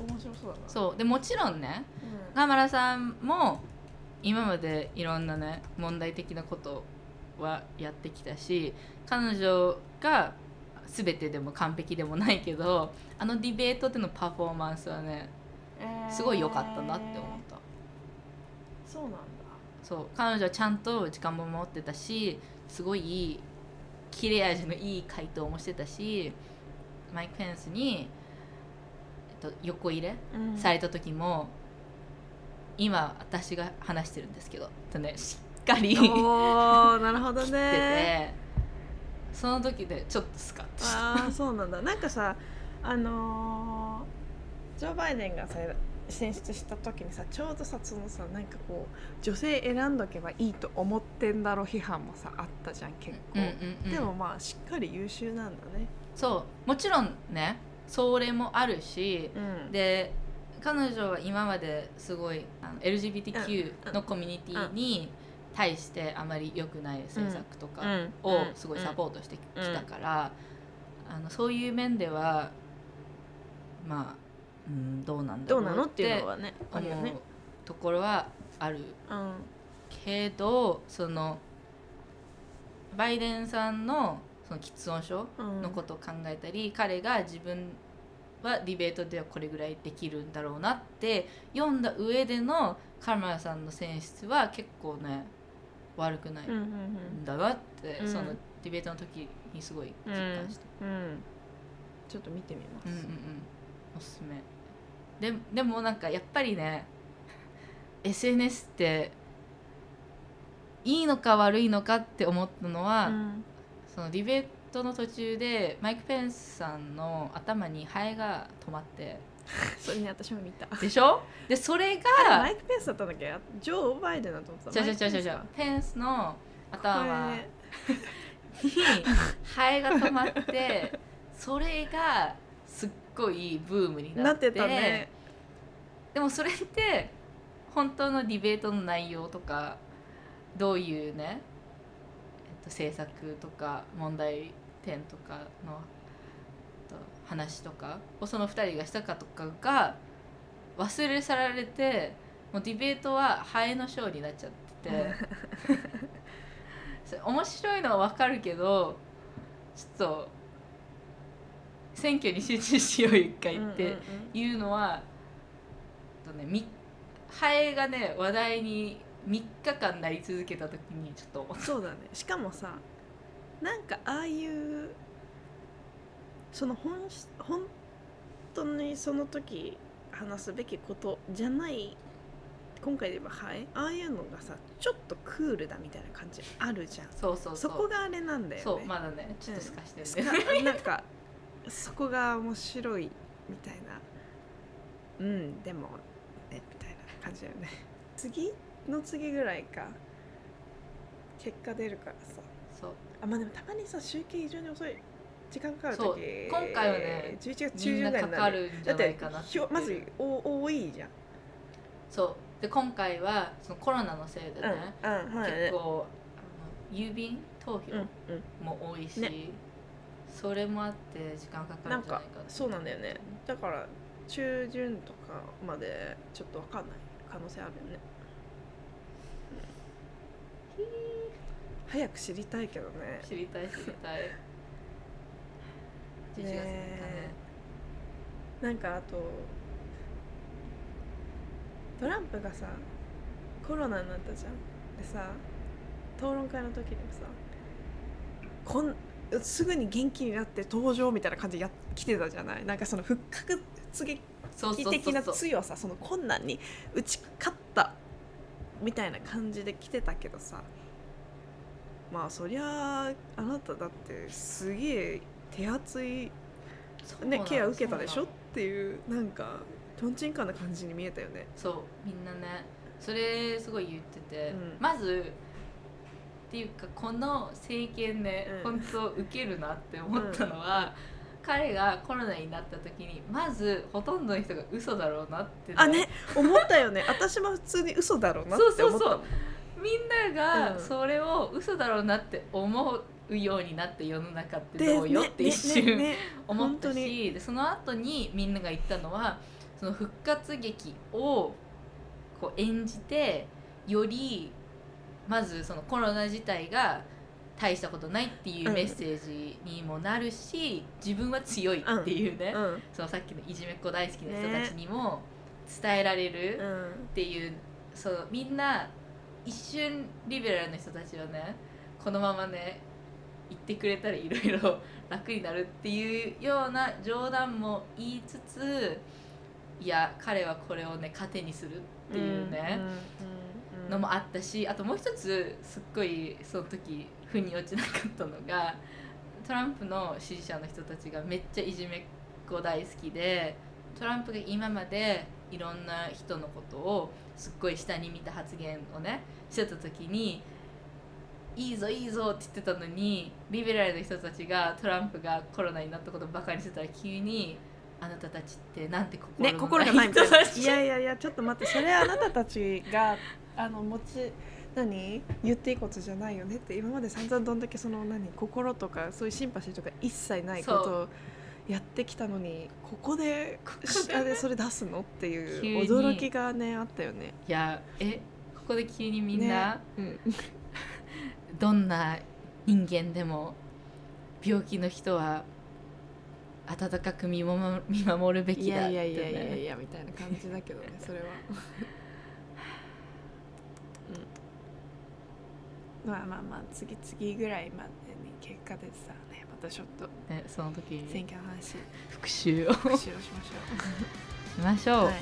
面白そうだな。そう。でもちろんねうカマラさんも今までいろんなね問題的なことはやってきたし彼女が全てでも完璧でもないけどあのディベートでのパフォーマンスはねんすごい良かったなって思った、そうなんだ。そう。彼女はちゃんと時間も守ってたしすごい切れ味のいい回答もしてたしマイク・ペンスに、と、横入れうん。された時も今私が話してるんですけどとねしっかりおーなるほどね。[laughs] てその時でちょっとスカッとした。ああそうなんだ。なんかさあのージョー・バイデンがさ選出した時にさちょうどさそのさなんかこう女性選んどけばいいと思ってんだろ批判もさあったじゃん結構、うんうんうん。でもまあしっかり優秀なんだね。そうもちろんねそれもあるしうん。で彼女は今まですごいあのうん。LGBTQ のコミュニティに対してあまり良くない政策とかうん。をすごいサポートしてきたから、あのそういう面ではまあ、うん、どうなんだろうなのっていうのはねあ思うところはあるうんけどそのバイデンさんのその喫音症うん。のことを考えたり、彼が自分はディベートではこれぐらいできるんだろうなって読んだ上でのカマラさんの選出は結構ね悪くないうんうんん。だなって、うん。そのディベートの時にすごい実感した、うん。うん。ちょっと見てみます、うんうんうん。おすすめ。ででもなんかやっぱりね [laughs] SNS っていいのか悪いのかって思ったのは、うんそのディベートの途中でマイク・ペンスさんの頭にハエが止まって [laughs] それね私も見た。でしょ？でそれがマイク・ペンスだったんだっけ？ジョー・バイデンだと思ってた違う違う違う違う違う。マイクペンスの頭はにハエが止まってそれがすっごいブームになって。てたね。でもそれって本当のディベートの内容とかどういうね、えっと、政策とか問題点とかのえっと話とかをその2人がしたかとかが忘れ去られてもうディベートはハエのショーになっちゃってて [laughs] 面白いのは分かるけどちょっと選挙に集中しよう一回って。うんうんうんいうのはとねみハエがね話題に3日間なり続けた時にちょっと。そうだね。しかもさなんかああいうその本し本当にその時話すべきことじゃない今回で言えばはいああいうのがさちょっとクールだみたいな感じあるじゃん。そうそうそう。そこがあれなんだよね。そうまだねちょっと透かしてするん。で、かなんかそこが面白いみたいな。うんでもねみたいな感じだよね。次 [laughs] の次ぐらいか。結果出るからさ。そう。あまあでもたまにさ集計非常に遅い時間かかるそう。時今回はね11月中み旬ぐらいになる。かるんじだってゃないかなってひょまずお多いじゃん。そう。で今回はそのコロナのせいでね、うん。うんはい。結構あの郵便投票うんうん。も多いし、ね。それもあって時間かかるんじゃないかそうなんだよね。だから中旬とかまでちょっとわかんない可能性あるよね、うん早く知りたいけどね。知りたい知りたい。11月3日ねね。なんかあとトランプがさコロナになったじゃん。でさ討論会の時にもさこんすぐに元気になって登場みたいな感じでや来てたじゃない？なんかその復活劇そうそうそう。的な強さその困難に打ち勝ったみたいな感じで来てたけどさ。まあそりゃあなただってすげえ手厚いねケア受けたでしょっていうなんかとんちんかんな感じに見えたよね。そうみんなね。それすごい言ってて、うん。まずっていうかこの政権ね、うん。本当受けるなって思ったのは、彼がコロナになった時にまずほとんどの人が嘘だろうなって、あね思ったよね。私も普通に嘘だろうなって思ったもん。みんながうん。それを嘘だろうなって思うようになって世の中ってでどうよって一瞬、思ったしでその後にみんなが言ったのはその復活劇をこう演じてよりまずそのコロナ自体が大したことないっていううん。メッセージにもなるし、自分は強いっていうね、うん。そのさっきのいじめっ子大好きな人たちにも伝えられるうんっていう、そうみんな一瞬リベラルな人たちはねこのままね言ってくれたらいろいろ楽になるっていうような冗談も言いつついや彼はこれをね糧にするっていうね、のもあったしあともう一つすっごいその時腑に落ちなかったのがトランプの支持者の人たちがめっちゃいじめっ子大好きでトランプが今までいろんな人のことをすっごい下に見た発言をねしてた時に「いいぞいいぞ」って言ってたのにリベラルの人たちがトランプがコロナになったことをバカにしてたら急に「あなたたちってなんて心ねの心がないみたいな。いやいやいやちょっと待ってそれはあなたたちがあの持ち何？言っていいことじゃないよねって今まで散々どんだけその何？心とかそういうシンパシーとか一切ないことをやってきたのにここでしあれそれ出すの？っていう驚きがねあったよね。いやえここで急にみんな、ね [laughs] どんな人間でも病気の人は温かく見守見守るべいきだって、ね、やいやいやいやいやみたいな感じだけどねそれは。うんまあまあまあ次々ぐらいまでに結果でさねまたちょっとねその時選挙の話。復習を。復習をしまししましょう、[laughs] ょうはい。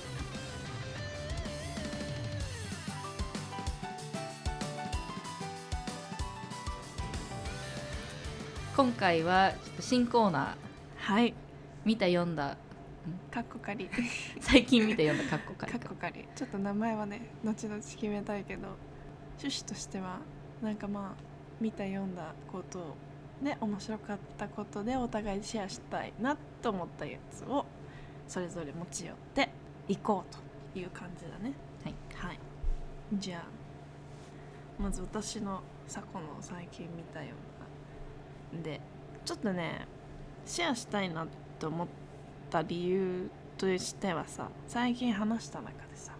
今回はちょっと新コーナー。はい。見た読んだ。かっこかり。[laughs] 最近見た読んだカッコカリかっこかり。ちょっと名前はね後々決めたいけど趣旨としてはなんかまあ見た読んだことで面白かったことでお互いシェアしたいなと思ったやつをそれぞれ持ち寄っていこうという感じだね。はい、はい、じゃあまず私の佐古の最近見たようなでちょっとねシェアしたいなと思った理由としてはさ最近話した中でさ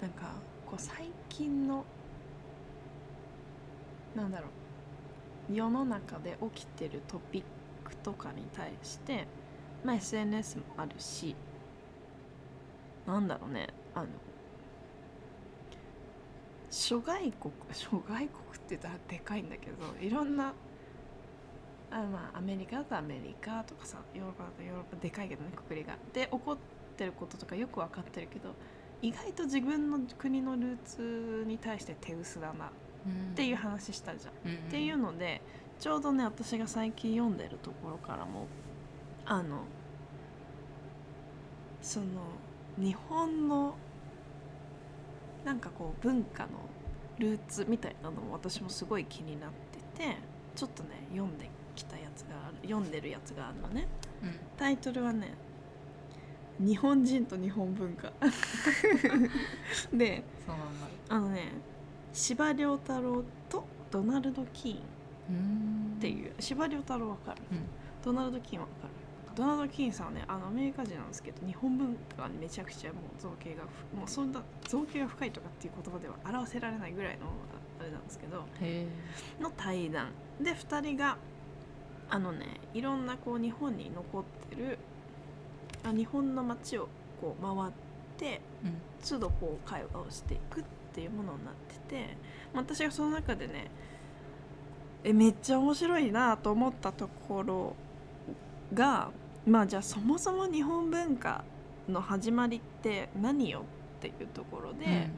なんかこう最近のなんだろう。世の中で起きてるトピックとかに対して、まあ、SNS もあるしなんだろうね。あの諸外国諸外国って言ったらでかいんだけどいろんなあまあアメリカだとアメリカとかさヨーロッパだとヨーロッパでかいけどねくくりが。で起こってることとかよく分かってるけど意外と自分の国のルーツに対して手薄だな。ていう話したじゃん。うん、っていうのでちょうどね私が最近読んでるところからもあのその日本のなんかこう文化のルーツみたいなのも私もすごい気になっててちょっとね読んできたやつがある読んでるやつがあるのね。うん。タイトルはね「日本人と日本文化」[laughs] でそのまんまあのね司馬遼太郎とドナルド・キーンうんっていう。司馬遼太郎わかる、うん。ドナルド・キーンわかる？ドナルド・キーンさんはねあのアメリカ人なんですけど日本文化にめちゃくちゃもう造形がふもうそんな造形が深いとかっていう言葉では表せられないぐらいのあれなんですけどの対談。で2人があのねいろんなこう日本に残ってるあ日本の街をこう回ってうん。都度こう会話をしていくっていうものになっててまあ私がその中でねえめっちゃ面白いなと思ったところがまあじゃあそもそも日本文化の始まりって何よっていうところで、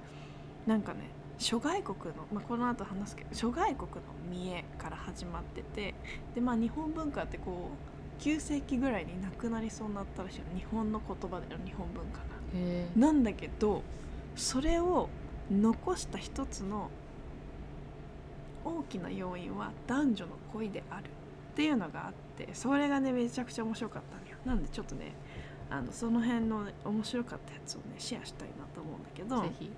なんかね諸外国の、まあ、この後話すけど諸外国の見栄から始まっててでまあ日本文化ってこう9世紀ぐらいになくなりそうになったらしいの。日本の言葉での日本文化が。なんだけどそれを残した一つの大きな要因は男女の恋であるっていうのがあってそれがねめちゃくちゃ面白かったんだよ。なんでちょっとねあのその辺の面白かったやつをねシェアしたいなと思うんだけどぜひ。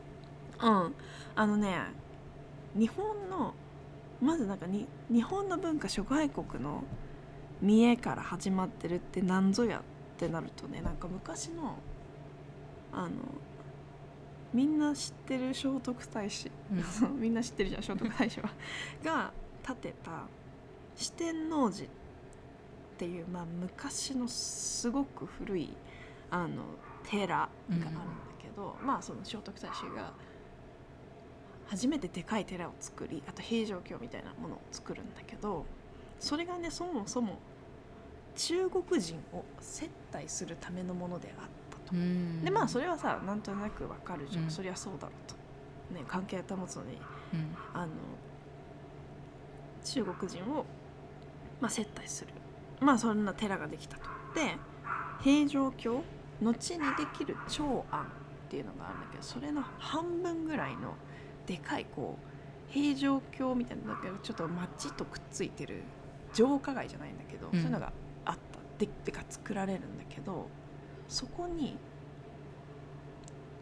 うん。あのね日本のまずなんかに日本の文化諸外国の見栄から始まってるって何ぞやってなるとねなんか昔のあのみんな知ってる聖徳太子。うん。みんな知ってるじゃん聖徳太子は。[laughs] が建てた四天王寺っていう、まあ、昔のすごく古いあの寺があるんだけど、まあその聖徳太子が初めてでかい寺を作りあと平城京みたいなものを作るんだけどそれがねそもそも中国人を接待するためのものであっでまあそれはさなんとなくわかるじゃん、うん。そりゃそうだろうと、ね、関係を保つのに。うん。あの中国人を、まあ、接待する。まあそんな寺ができたと。で平城京後にできる長安っていうのがあるんだけどそれの半分ぐらいのでかいこう平城京みたいななんかちょっと町とくっついてる城下街じゃないんだけど、うん。そういうのがあった。ででか作られるんだけどそこに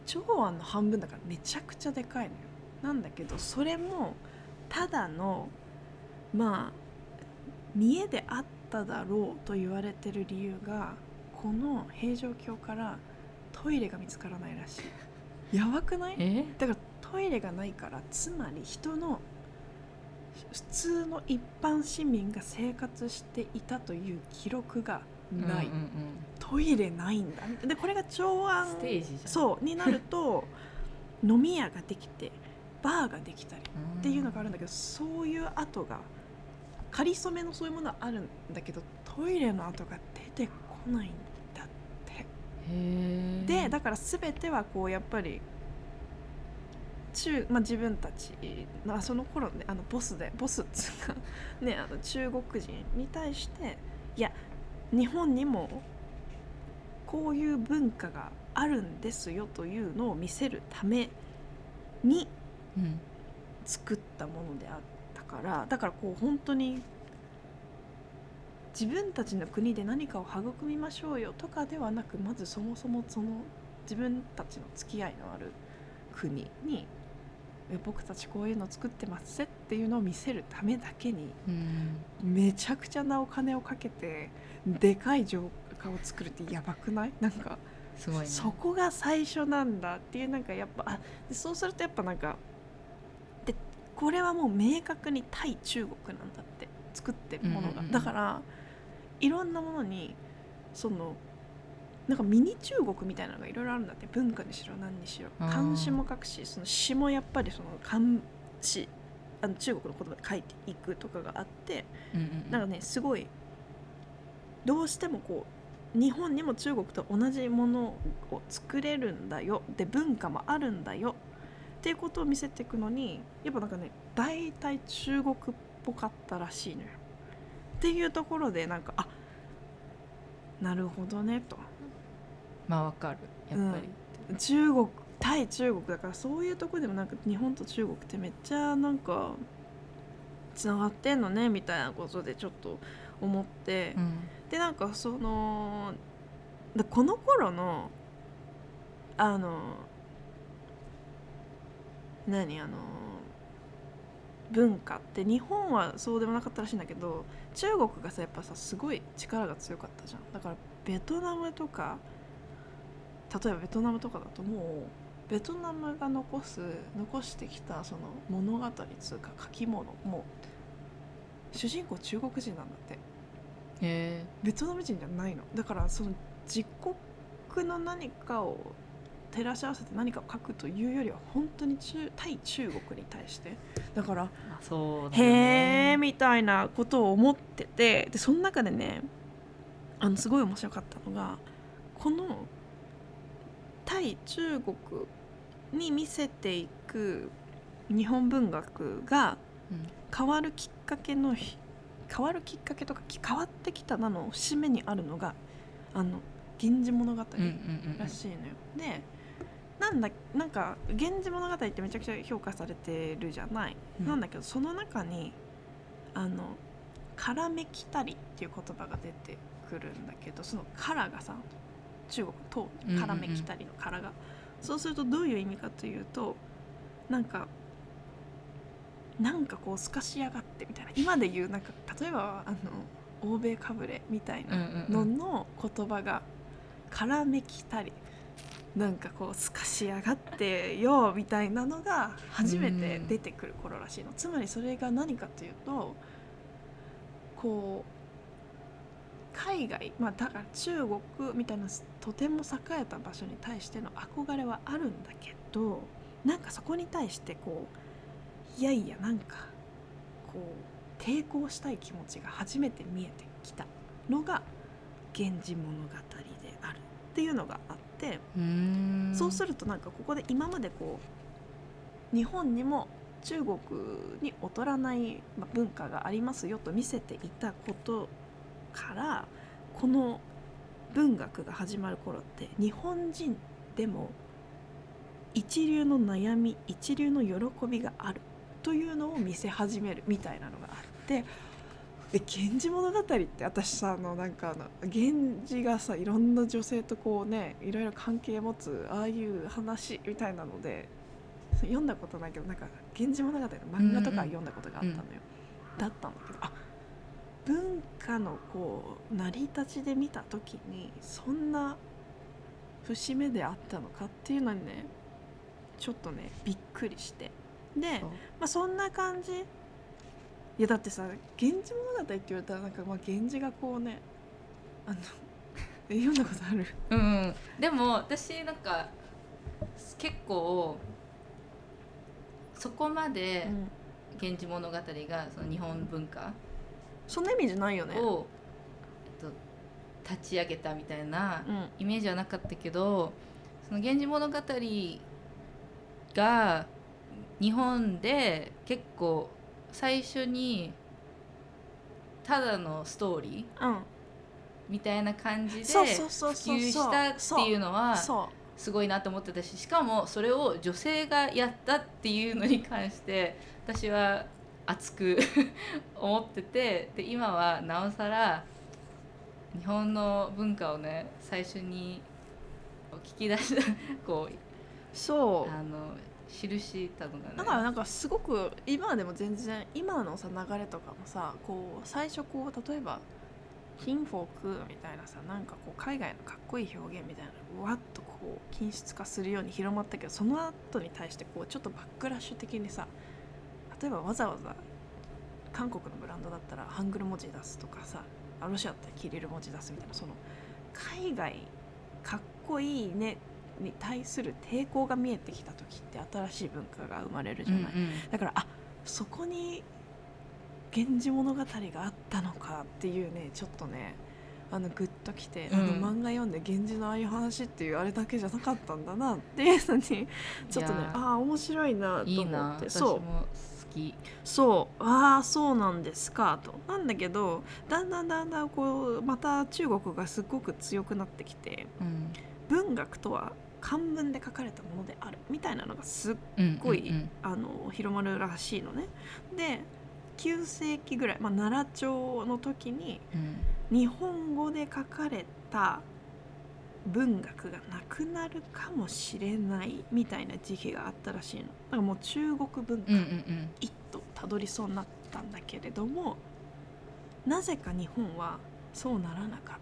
長安の半分だからめちゃくちゃでかいのよ。なんだけどそれもただのまあ見栄であっただろうと言われてる理由がこの平城京からトイレが見つからないらしい。やばくない？え？だからトイレがないからつまり人の普通の一般市民が生活していたという記録がない、うんうんうん。トイレないんだ。でこれが長安そうになると [laughs] 飲み屋ができてバーができたりっていうのがあるんだけどそういう跡がかりそめのそういうものはあるんだけどトイレの跡が出てこないんだって。でだから全てはこうやっぱり中、まあ、自分たちまあその頃ねあのボスでボスっつうかねあの中国人に対していや日本にもこういう文化があるんですよというのを見せるためにうん作ったものであったからだからこう本当に自分たちの国で何かを育みましょうよとかではなくまずそもそもその自分たちの付き合いのある国にえ僕たちこういうの作ってますぜっていうのを見せるためだけにうん。めちゃくちゃなお金をかけてでかい浄化を作るってやばくない？なんかすごいね。そこが最初なんだっていうなんかやっぱあでそうするとやっぱなんかでこれはもう明確に対中国なんだって作ってるものが、だからいろんなものにそのなんかミニ中国みたいなのがいろいろあるんだって。文化にしろ何にしろ。漢詩も書くしその詩もやっぱりその漢詩あの中国の言葉で書いていくとかがあって。うんうん。なんかねすごいどうしてもこう日本にも中国と同じものを作れるんだよ。で文化もあるんだよ。っていうことを見せていくのにやっぱなんかね大体中国っぽかったらしいのよ。っていうところでなんかあなるほどねと。まあわかる。やっぱり、中国対中国だからそういうところでもなんか日本と中国ってめっちゃなんかつながってんのねみたいなことでちょっと思って。うんでなんかそのでこの頃のあの何あの文化って日本はそうでもなかったらしいんだけど中国がさやっぱさすごい力が強かったじゃん。だからベトナムとか例えばベトナムとかだともうベトナムが残す残してきたその物語つうか書き物もう主人公中国人なんだって。ベトナム人じゃないの。だからその自国の何かを照らし合わせて何かを書くというよりは本当に中対中国に対して。だからえそうだね。えみたいなことを思ってて。でその中でねあのすごい面白かったのがこの対中国に見せていく日本文学がうん。変わるきっかけのひ変わるきっかけとかき変わってきたなの節目にあるのがあの「源氏物語」らしいのよ。でなんだなんか「源氏物語」ってめちゃくちゃ評価されてるじゃない。うんなんだけどその中にあの「からめきたり」っていう言葉が出てくるんだけどその「から」がさ中国とからめきたりの「から」が、そうするとどういう意味かというとなんかなんかこう透かしやがってみたいな。今で言うなんか例えばあの欧米かぶれみたいなのの言葉が「からめきたり」なんかこう透かしやがってよみたいなのが初めて出てくる頃らしいの、つまりそれが何かというとこう海外まあだから中国みたいなとても栄えた場所に対しての憧れはあるんだけどなんかそこに対してこういやいやなんかこう抵抗したい気持ちが初めて見えてきたのが「源氏物語」であるっていうのがあって、そうするとなんかここで今までこう日本にも中国に劣らないまあ文化がありますよと見せていたことからこの文学が始まる頃って日本人でも一流の悩み一流の喜びがあるというのを見せ始めるみたいなのがあってで「源氏物語」って私さあのなんかあの源氏がさいろんな女性とこうねいろいろ関係持つああいう話みたいなので読んだことないけどなんか「源氏物語」の漫画とかは読んだことがあったのよ。だったんだけどあ文化のこう成り立ちで見た時にそんな節目であったのかっていうのにねちょっとねびっくりしてでそう。まあ、そんな感じ。いやだってさ「源氏物語」って言われたらなんかまあ源氏がこうねあのえ読んだことある。うんうん、でも私なんか結構そこまでうん「源氏物語」がその日本文化そんなイメージないよね。を、えっと、立ち上げたみたいなうん。イメージはなかったけどその「源氏物語」が日本で結構最初にただのストーリーうん。みたいな感じで普及したっていうのはそすごいなと思ってたししかもそれを女性がやったっていうのに関して私は熱く [laughs] 思っててで今はなおさら日本の文化をね最初に聞き出したこううそう。あの記したのがね。だからなんかすごく今でも全然今のさ流れとかもさこう最初こう例えば金フォークみたいなさなんかこう海外のかっこいい表現みたいなのがわっとこう均質化するように広まったけどその後に対してこうちょっとバックラッシュ的にさ例えばわざわざ韓国のブランドだったらハングル文字出すとかさロシアだったらキリル文字出すみたいなその海外かっこいいねに対する抵抗が見えてきた時って新しい文化が生まれるじゃない、うんうん。だからあそこに「源氏物語」があったのかっていうねちょっとねあのグッときて、あのうん漫画読んで源氏のああいう話っていうあれだけじゃなかったんだなっていうのに [laughs] ちょっとねああ面白いなと思って。な私もそう。好き。そう。ああそうなんですかと。なんだけどだんだんだんだんこうまた中国がすごく強くなってきてうん。文学とは漢文で書かれたものであるみたいなのがすっうんごいあの広まるらしいのね。で9世紀ぐらい、まあ、奈良朝の時にうん日本語で書かれた文学がなくなるかもしれないみたいな時期があったらしいの。だからもう中国文化一途たどりそうになったんだけれどもなぜか日本はそうならなかっ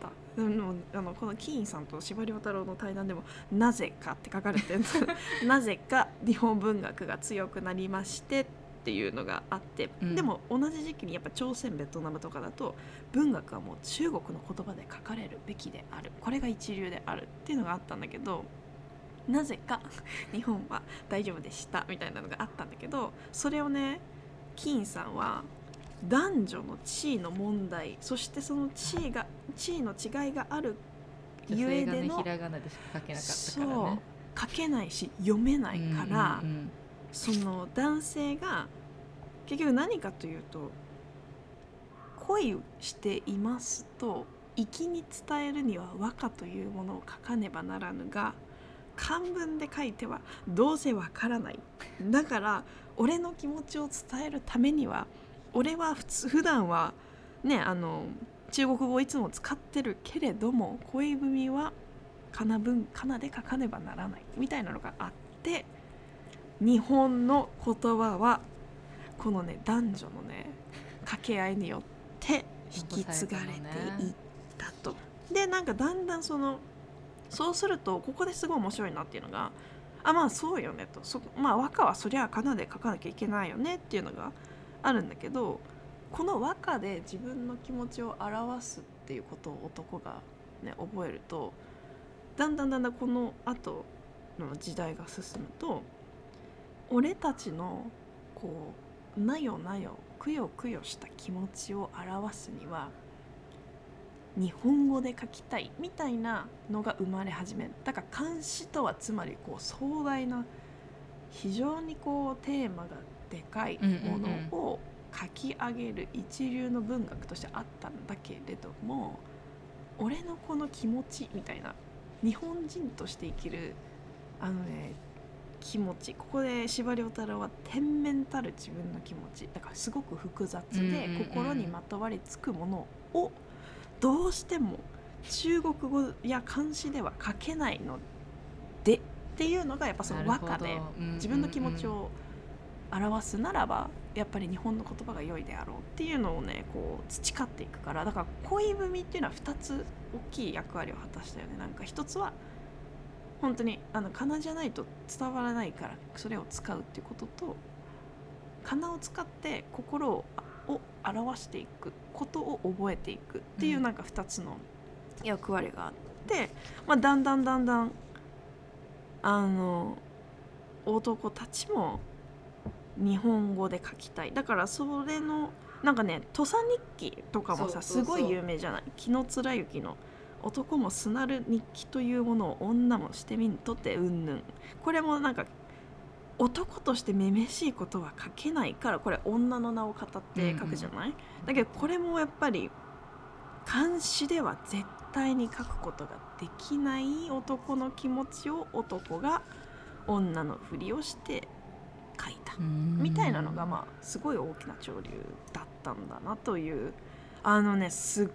た。でもあのこのキーンさんと司馬遼太郎の対談でも「なぜか」って書かれてる。[laughs] なぜか日本文学が強くなりましてっていうのがあって、うん。でも同じ時期にやっぱ朝鮮ベトナムとかだと文学はもう中国の言葉で書かれるべきである。これが一流であるっていうのがあったんだけどなぜか日本は大丈夫でしたみたいなのがあったんだけどそれをね金さんは男女の地位の問題そしてその地位が地位の違いがある女ゆえでの性がねひらがなでしか書けなかったからそうね書けないし読めないから、うんうんその男性が結局何かというと恋していますと粋に伝えるには和歌というものを書かねばならぬが漢文で書いてはどうせわからない。だから俺の気持ちを伝えるためには俺は普通普段はねあの中国語をいつも使ってるけれども恋文はかな文かなで書かねばならないみたいなのがあって日本の言葉はこのね男女のね掛け合いによって引き継がれていったと。でなんかだんだんそのそうするとここですごい面白いなっていうのがあまあそうよねとそまあ和歌はそりゃかなで書かなきゃいけないよねっていうのがあるんだけどこの和歌で自分の気持ちを表すっていうことを男が、ね、覚えるとだんだんだんだんこの後の時代が進むと俺たちのこうなよなよくよくよした気持ちを表すには日本語で書きたいみたいなのが生まれ始めるだから漢詩とはつまりこう壮大な非常にこうテーマがでかいものを書き上げる一流の文学としてあったんだけれども俺のこの気持ちみたいな日本人として生きるあのね気持ちここで司馬遼太郎は天然たる自分の気持ちだからすごく複雑で、心にまとわりつくものをどうしても中国語や漢詩では書けないのでっていうのがやっぱその和歌で自分の気持ちを表すならばやっぱり日本の言葉が良いであろうっていうのをねこう培っていくからだから恋文っていうのは2つ大きい役割を果たしたよねなんか一つは本当にあの仮名じゃないと伝わらないからそれを使うっていうことと仮名を使って心をを表していくことを覚えていくっていうなんか2つの役割があって、まあ、だんだんだんだんあの男たちも日本語で書きたい。だからそれのなんかね土佐日記とかもさすごい有名じゃない？紀貫之の男もすなる日記というものを女もしてみんとてうんぬん。これもなんか男としてめめしいことは書けないからこれ女の名を語って書くじゃない、だけどこれもやっぱり漢詩では絶対に書くことができない男の気持ちを男が女のふりをして書いた。みたいなのがまあすごい大きな潮流だったんだなという。あのねすっ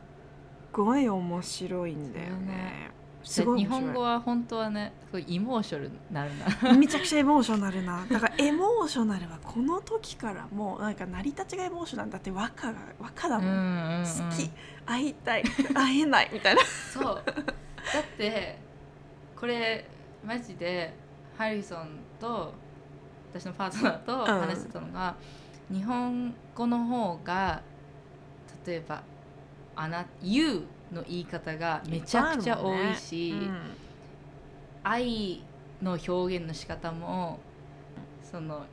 ごい面白いんだよね。すごい日本語は本当はねすごいイモーショナルなめちゃくちゃエモーショナルな。[laughs] だからエモーショナルはこの時からもうなんか成り立ちがエモーショナルだって和歌が和歌だもん、好き。会いたい。[laughs] 会えないみたいな。そう。だってこれマジでハリソンと私のパートナーと話してたのが、日本語の方が例えば「あな You」の言い方がめちゃくちゃ多いし、愛の表現の仕方もその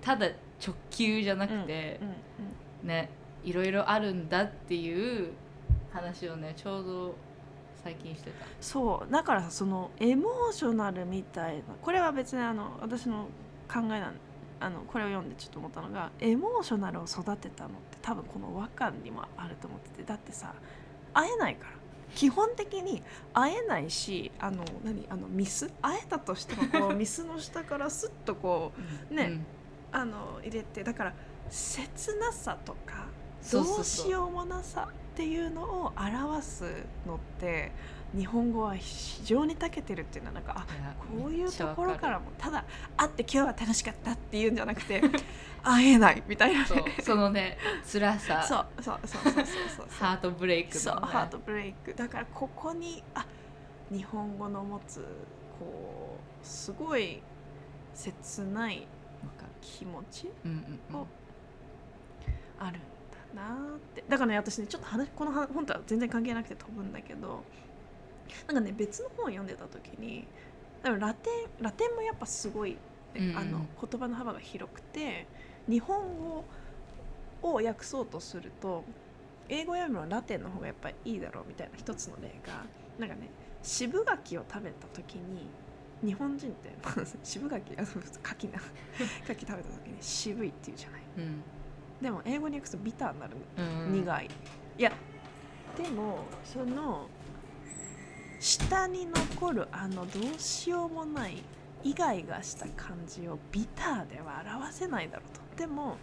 ただ直球じゃなくて、うんうんうんねいろいろあるんだっていう話をねちょうど最近してた。そうだからさそのエモーショナルみたいなこれは別にあの私の考えなんあのこれを読んでちょっと思ったのがエモーショナルを育てたのって多分この和歌にもあると思っててだってさ会えないから。基本的に会えないしあの何あのミス？会えたとしてもこうミスの下からスッとこうね、うん。あの入れてだから切なさとかどうしようもなさっていうのを表すのって日本語は非常に長けてるっていうのはなんかあこういうところからもただ会って今日は楽しかったっていうんじゃなくて [laughs] 会えないみたいなね。そのね辛さ。そうそうそうそうそう。そうハートブレイクそうハートブレイク。だからここにあ日本語の持つこうすごい切ない気持ちうんうんうん。おあるんだなーって。だからね私ねちょっと話この話本とは全然関係なくて飛ぶんだけどなんかね別の本を読んでた時にラテンラテンもやっぱすごい、うんうん。あの言葉の幅が広くて日本語を訳そうとすると英語よりもラテンの方がやっぱりいいだろうみたいな一つの例がなんかね渋柿を食べた時に日本人って [laughs] 渋柿あの柿な [laughs] 柿食べた時に渋いって言うじゃない。うん。でも英語に訳すとビターになるうん。苦い、いやでもその下に残るあのどうしようもないイガイガした感じをビターでは表せないだろうと。でも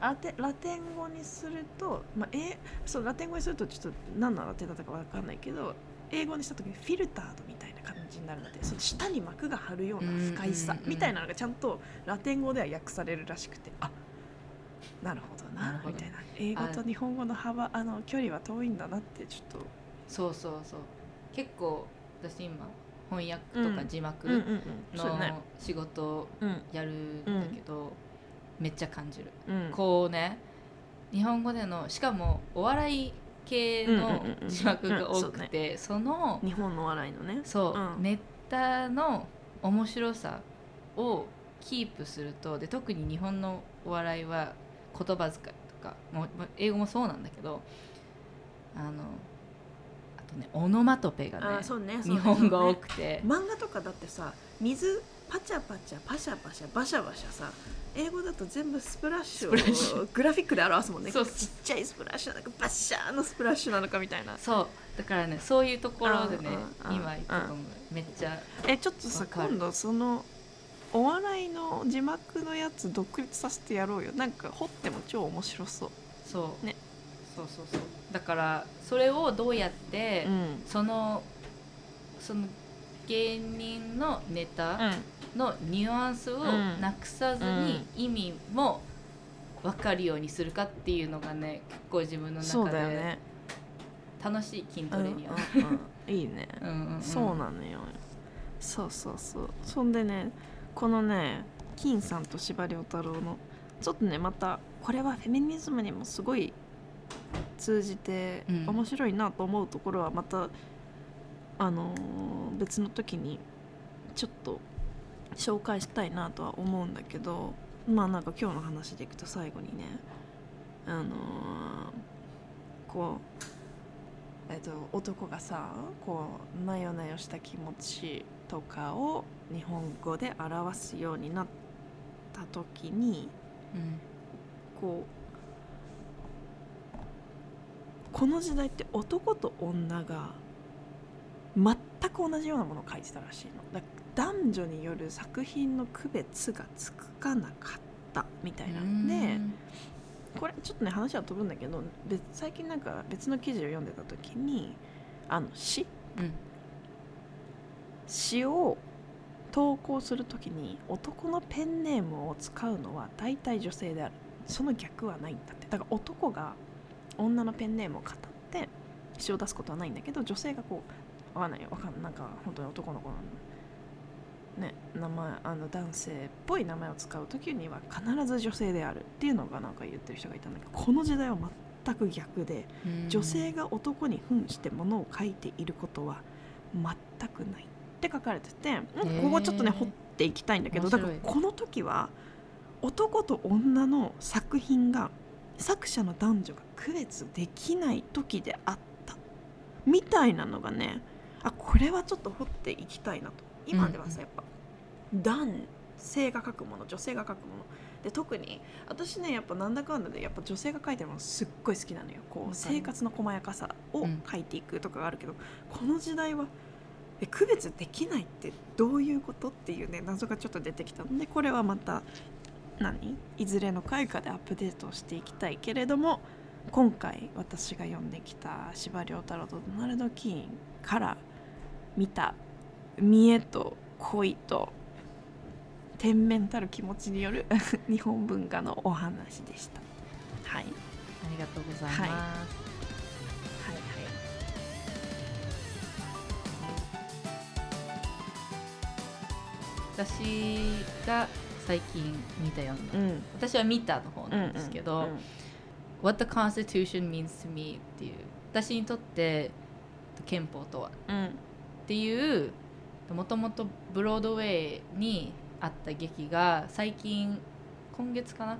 ラテラテン語にすると、まあ、えそうラテン語にするとちょっと何のラテンだったか分かんないけど英語にした時にフィルタードみたいな感じになるのでその下に膜が張るような不快さみたいなのがちゃんとラテン語では訳されるらしくてあなるほどなみたいな。英語と日本語の幅あの距離は遠いんだなってちょっと。そうそうそう結構私今翻訳とか字幕の仕事やるんだけど、めっちゃ感じる、うん。こうね日本語でのしかもお笑い系の字幕が多くて、その日本の笑いのね。そう、うん。ネタの面白さをキープするとで特に日本のお笑いは言葉遣いとかもうまあ英語もそうなんだけどあのあとねオノマトペがねあそうねね。日本語多くて、漫画とかだってさ水パチャパチャパシャパシャバシャバシャさ英語だと全部スプラッシュをグラフィックで表すもんね。そう。ちっちゃいスプラッシュなのかバッシャーのスプラッシュなのかみたいな。そう。だからねそういうところでね今言ったと思う。めっちゃえちょっとさ今度そのお笑いの字幕のやつ独立させてやろうよ。なんか掘っても超面白そう。そう、ね。そうそうそうだからそれをどうやって、ん。そのその芸人のネタのニュアンスをうん。なくさずに意味も分かるようにするかっていうのがね結構自分の中で楽しい筋トレには、うんうんうん。いいね。[laughs] うんそうなのよ。そうそうそう。そんでねこのね金さんと司馬遼太郎のちょっとねまたこれはフェミニズムにもすごい通じてうん。面白いなと思うところはまた、あのー別の時にちょっと紹介したいなとは思うんだけどまあなんか今日の話でいくと最後にねあのーこうえっと男がさこうなよなよした気持ちとかを日本語で表すようになった時にうん。こうこの時代って男と女が全く同じようなものを書いてたらしいの。だ男女による作品の区別がつかなかったみたいなんでこれちょっとね話は飛ぶんだけど別最近なんか別の記事を読んでた時にあの詩うん。詩を投稿する時に男のペンネームを使うのは大体女性である。その逆はないんだって。だから男が女のペンネームを語って詩を出すことはないんだけど女性がこうわかんないよ。わかんない。なんか本当に男の子のね名前あの男性っぽい名前を使う時には必ず女性であるっていうのがなんか言ってる人がいたんだけどこの時代は全く逆でうん。女性が男に扮してものを書いていることは全くないって書かれててなんかここちょっとね掘っていきたいんだけどだからこの時は男と女の作品が作者の男女が区別できない時であったみたいなのがねあこれはちょっと掘っていきたいなと。今ではさ、うんやっぱ男性が書くもの女性が書くもの。で特に私ねやっぱなんだかんだでやっぱ女性が書いてるものすっごい好きなのよ。こう生活の細やかさをうん。書いていくとかがあるけど、この時代はえ区別できないってどういうことっていうね謎がちょっと出てきたの。でこれはまた何？いずれの回かでアップデートをしていきたいけれども今回私が読んできた司馬遼太郎とドナルド・キーンから見た見栄と恋と天面たる気持ちによる [laughs] 日本文化のお話でした。はい、はいありがとうございます、はい。はい。私が最近見た読んだ、うん。私は見たの方なんですけど、うんうん What the Constitution means to me っていう。私にとって憲法とは。うん。っていうもともとブロードウェイにあった劇が最近今月かな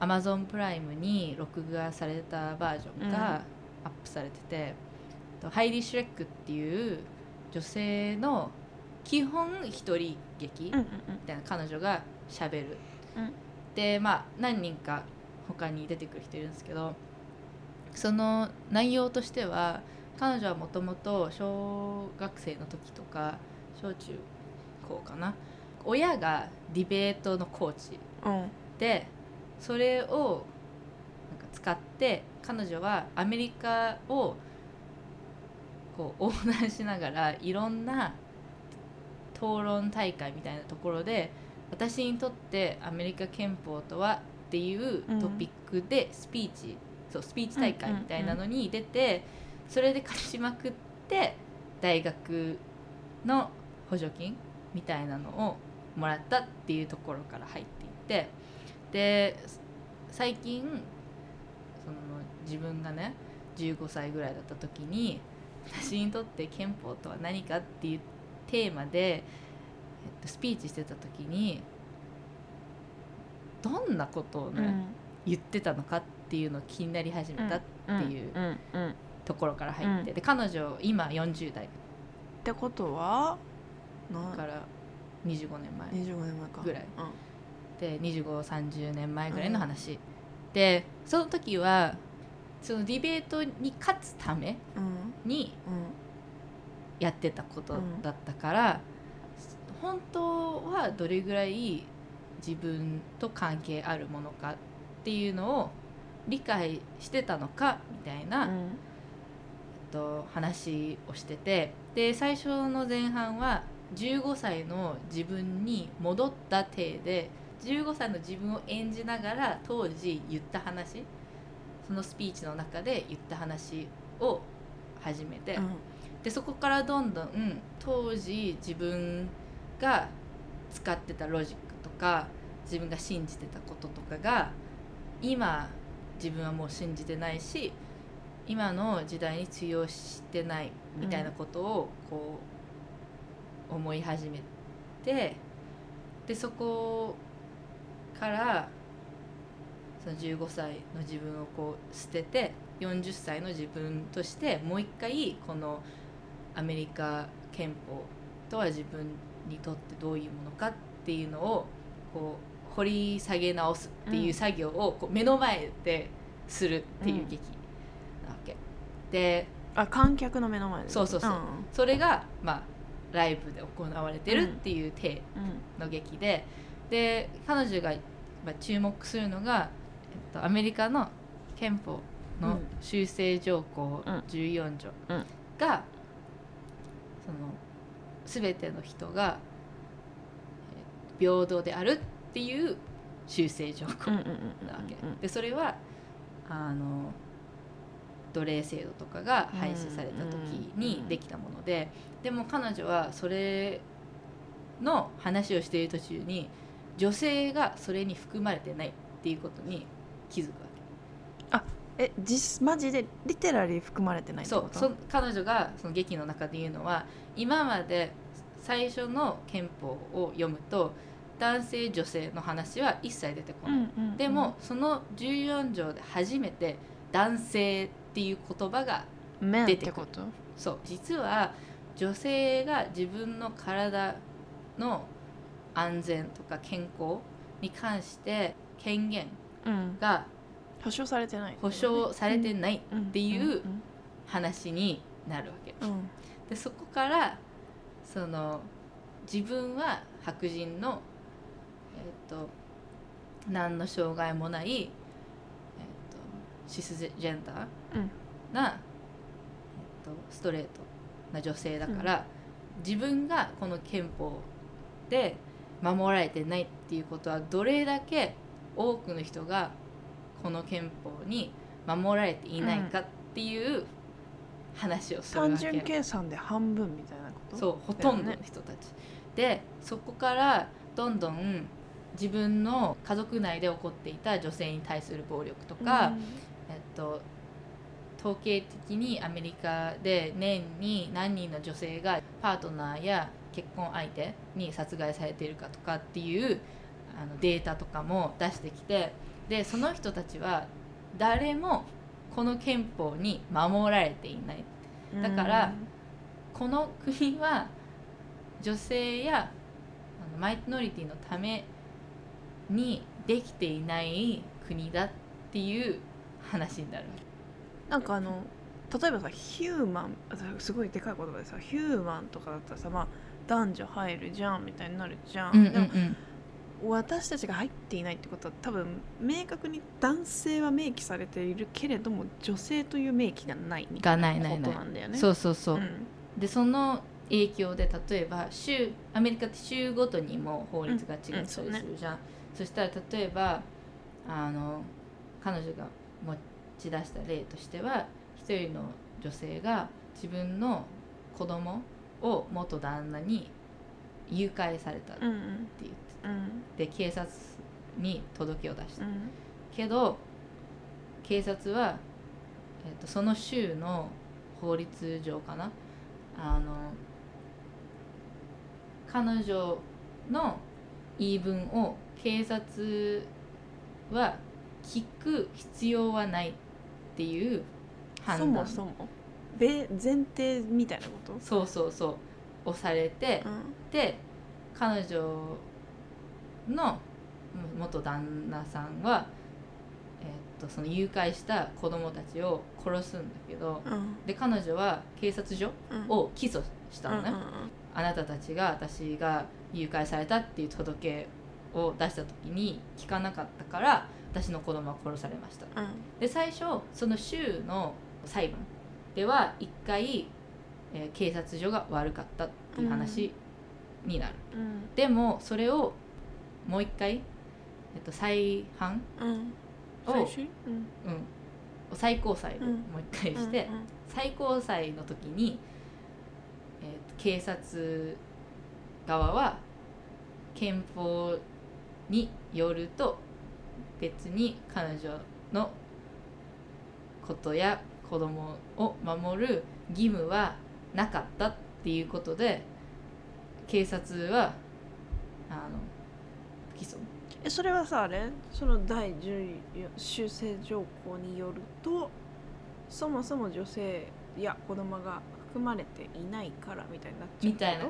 ？Amazon プライムに録画されたバージョンがアップされてて、とハイリー・シュレックっていう女性の基本一人劇うんうん。みたいな彼女がしゃべる、うん。でまあ何人か他に出てくる人いるんですけどその内容としては彼女はもともと小学生の時とか小中高かな。親がディベートのコーチうん。でそれをなんか使って彼女はアメリカをこう横断しながらいろんな討論大会みたいなところで私にとってアメリカ憲法とはっていうトピックでスピーチ、そうスピーチ大会みたいなのに出てそれで勝ちまくって大学の補助金みたいなのをもらったっていうところから入っていってで最近その自分がね15歳ぐらいだった時に私にとって憲法とは何かっていうテーマで、えっと、スピーチしてた時にどんなことをね、言ってたのかっていうのを気になり始めたっていううん。うん。うん。っところから入って、うん。で彼女今40代。てことはだなから25年前25年前か。ぐらい。うん。で2530年前ぐらいの話、でその時はそのディベートに勝つためうん。にうん。やってたことだったから、本当はどれぐらい自分と関係あるものかっていうのを理解してたのかみたいな、えっと、話をしててで最初の前半は15歳の自分に戻った体で15歳の自分を演じながら当時言った話そのスピーチの中で言った話を始めて、うん。でそこからどんどん当時自分がが使ってたロジックとか自分が信じてたこととかが今自分はもう信じてないし今の時代に通用してないみたいなことをこう思い始めてでそこからその15歳の自分をこう捨てて40歳の自分としてもう一回このアメリカ憲法とは自分にとってどういうものかっていうのをこう掘り下げ直すっていう作業をこう目の前でするっていう劇なわけ。であ観客の目の前で。そうそうそう。ん。それがまあライブで行われてるっていう体うんの劇で、で彼女がまあ注目するのが、えっと、アメリカの憲法のうん。修正条項うん。14条うん。が、その全ての人がえー平等であるっていう修正条項なわけ。でそれはあの奴隷制度とかが廃止された時にできたものででも彼女はそれの話をしている途中に女性がそれに含まれてないっていうことに気づくわえ実マジでリテラリー含まれてないけってこと？そうそ彼女がその劇の中で言うのは今まで最初の憲法を読むと男性女性の話は一切出てこない、うんうんうん。でもその14条で初めて男性っていう言葉が出てくる。そう実は女性が自分の体の安全とか健康に関して権限うん。が保証されてない保障されてないっっていう話になるわけ。うんうんでそこからその自分は白人のえっ、と何の障害もない、えっとシスジェンダーうん。な、えっとストレートな女性だから、自分がこの憲法で守られてないっていうことはどれだけ多くの人がこの憲法に守られていないかっていう話をするわけ、単純計算で半分みたいなこと？そうほとんどの人たち、でそこからどんどん自分の家族内で起こっていた女性に対する暴力とか、えっと、統計的にアメリカで年に何人の女性がパートナーや結婚相手に殺害されているかとかっていうあのデータとかも出してきてでその人たちは誰もこの憲法に守られていない。うんだからこの国は女性やあのマイノリティのためにできていない国だっていう話になる。なんかあの例えばさヒューマンあすごいでかい言葉でさヒューマンとかだったらさまあ男女入るじゃんみたいになるじゃん、うんうんでもうん私たちが入っていないってことは多分明確に男性は明記されているけれども女性という明記がないみたいながないないない。ことなんだよね。そうそうそう、ん。でその影響で例えば州アメリカって州ごとにも法律が違ったりするじゃん、そしたら例えばあの彼女が持ち出した例としては一人の女性が自分の子供を元旦那に誘拐されたってう。んうん言ってうんで警察に届けを出した。うん。けど警察は、えっとその州の法律上かな？あの彼女の言い分を警察は聞く必要はないっていう判そ断もそも？べ前提みたいなこと、そうそうそう。をされて、うん。で彼女の元旦那さんは、えっとその誘拐した子供たちを殺すんだけどうん。で彼女は警察署うん。を起訴したのね、うんうんあなたたちが私が誘拐されたっていう届けを出した時に聞かなかったから私の子供は殺されました。うん。で最初その州の裁判では一回、えー警察署が悪かったっていう話になる、うん。でもそれをもう一回、えっと、再犯うん。を、最終うん。うん、最高裁でうん。もう一回して、うん。最高裁の時に、えっと警察側は憲法によると別に彼女のことや子供を守る義務はなかったっていうことで警察はあの不起訴えそれはさあれ？その第10修正条項によるとそもそも女性や子供が含まれていないからみたいになっちゃうみたいな。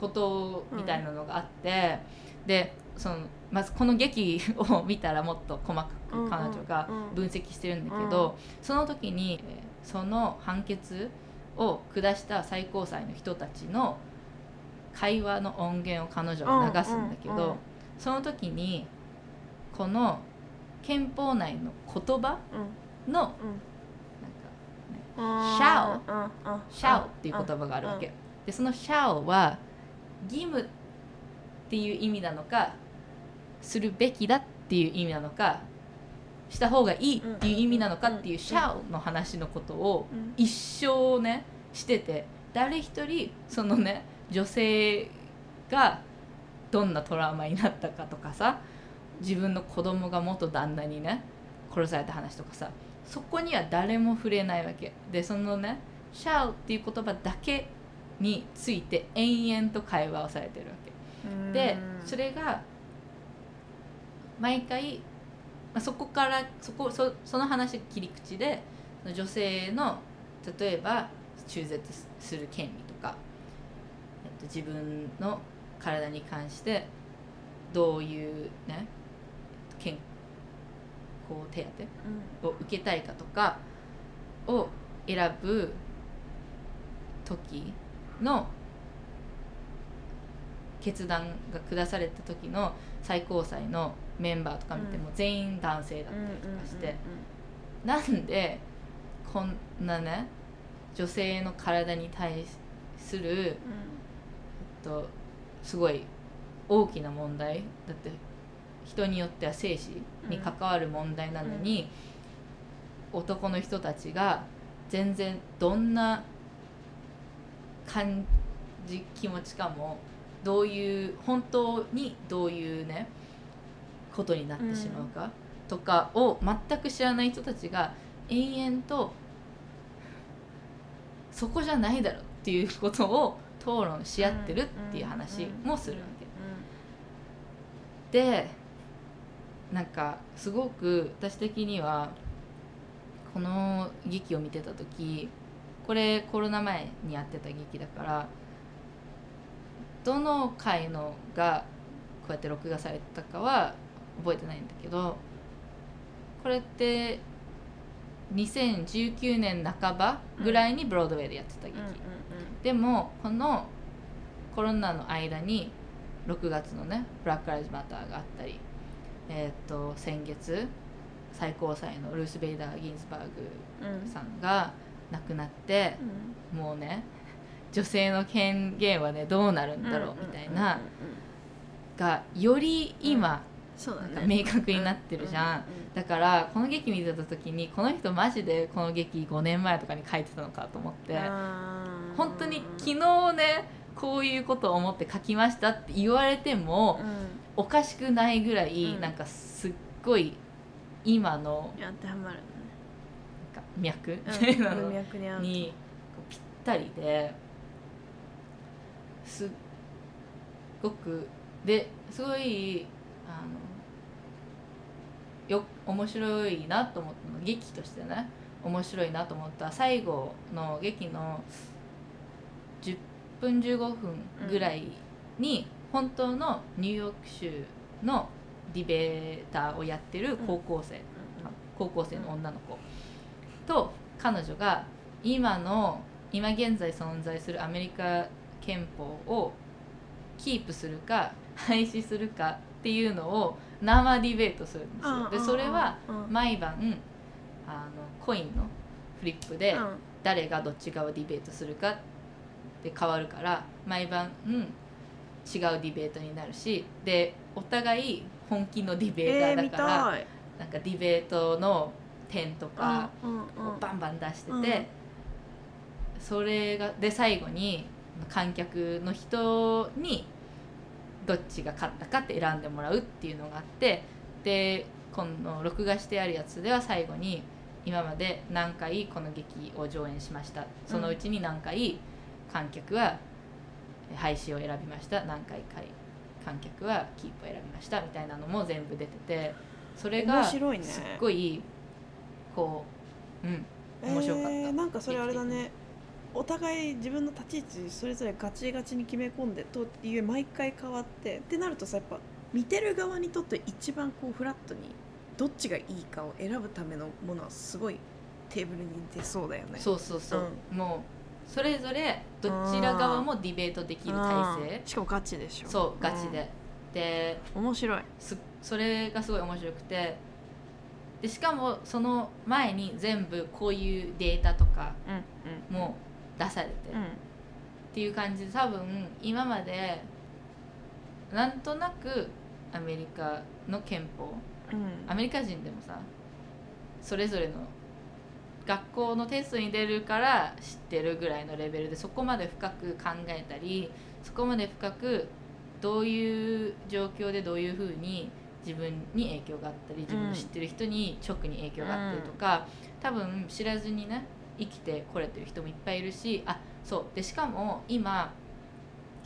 ことみたいなのがあって、でそのまずこの劇を見たらもっと細かく彼女が分析してるんだけど、その時にえーその判決を下した最高裁の人たちの会話の音源を彼女が流すんだけど、うんうんうんその時にこの憲法内の言葉うん。のなんかうん shall うんうん「shall」っていう言葉があるわけ、でその「shall」は義務っていう意味なのかするべきだっていう意味なのかした方がいいっていう意味なのかっていう「うん shall」の話のことをうん。一生ねしてて誰一人そのね女性がどんなトラウマになったかとかさ自分の子供が元旦那にね殺された話とかさそこには誰も触れないわけ。でそのね「shall」っていう言葉だけについて延々と会話をされてるわけ。でそれが毎回、まあ、そこからそこそその話切り口で女性の例えば中絶する権利とか、えっと、自分の体に関してどういうね健康手当を受けたいかとかを選ぶ時の決断が下された時の最高裁のメンバーとか見ても全員男性だったりとかして、なんでこんなね女性の体に対する、えっと、すごい大きな問題。だって人によっては生死に関わる問題なのに、男の人たちが全然どんな感じ気持ちかもどういう本当にどういうねことになってしまうかとかを全く知らない人たちが延々とそこじゃないだろっていうことを討論し合ってるっていう話もするわけ。でなんかすごく私的にはこの劇を見てた時これコロナ前にやってた劇だからどの回のがこうやって録画されたかは覚えてないんだけどこれって2019年半ばぐらいにブロードウェイでやってた劇、でもこのコロナの間に6月のねブラック・ライズ・マターがあったりえっ、と先月最高裁のルース・ベイダー・ギンズバーグさんが亡くなってもうね女性の権限はねどうなるんだろうみたいながより今そうだなんかね。明確になってるじゃん。だからこの劇見てた時にこの人マジでこの劇5年前とかに書いてたのかと思って本当に昨日ねこういうことを思って書きましたって言われてもおかしくないぐらいうん。なんかすっごい今の当てはまるなんか脈ねなの文脈に合うにぴったりですっごくですごいあのよ面白いなと思ったの劇としてね。面白いなと思った最後の劇の10分15分ぐらいに本当のニューヨーク州のディベーターをやってる高校生、高校生の女の子と彼女が今の今現在存在するアメリカ憲法をキープするか廃止するかっていうのを生ディベートするんですよ。でそれは毎晩あのコインのフリップで誰がどっち側ディベートするかって変わるから毎晩、うん、違うディベートになるしでお互い本気のディベーターだから、なんかディベートの点とかをバンバン出してて、うんそれがで最後に観客の人にどっちが勝ったかって選んでもらうっていうのがあってでこの録画してあるやつでは最後に今まで何回この劇を上演しました。そのうちに何回観客は廃止を選びました。何回か観客はキープを選びました。みたいなのも全部出ててそれがすっごいこううん面白かった。えーなんかそれあれだねお互い自分の立ち位置それぞれガチガチに決め込んでという毎回変わってってなるとさやっぱ見てる側にとって一番こうフラットにどっちがいいかを選ぶためのものはすごいテーブルに出そうだよね。そうそうそう、もうそれぞれどちら側もディベートできる体制。うん。しかもガチでしょ。そうガチで、でうん。面白い。すそれがすごい面白くて。でしかもその前に全部こういうデータとかうん。も出されて、うん。っていう感じで多分今までなんとなくアメリカの憲法。うん。アメリカ人でもさそれぞれの学校のテストに出るから知ってるぐらいのレベルでそこまで深く考えたりそこまで深くどういう状況でどういうふうに自分に影響があったり自分の知ってる人に直に影響があったりとか、多分知らずにね生きてこれてる人もいっぱいいるしあそう。でしかも今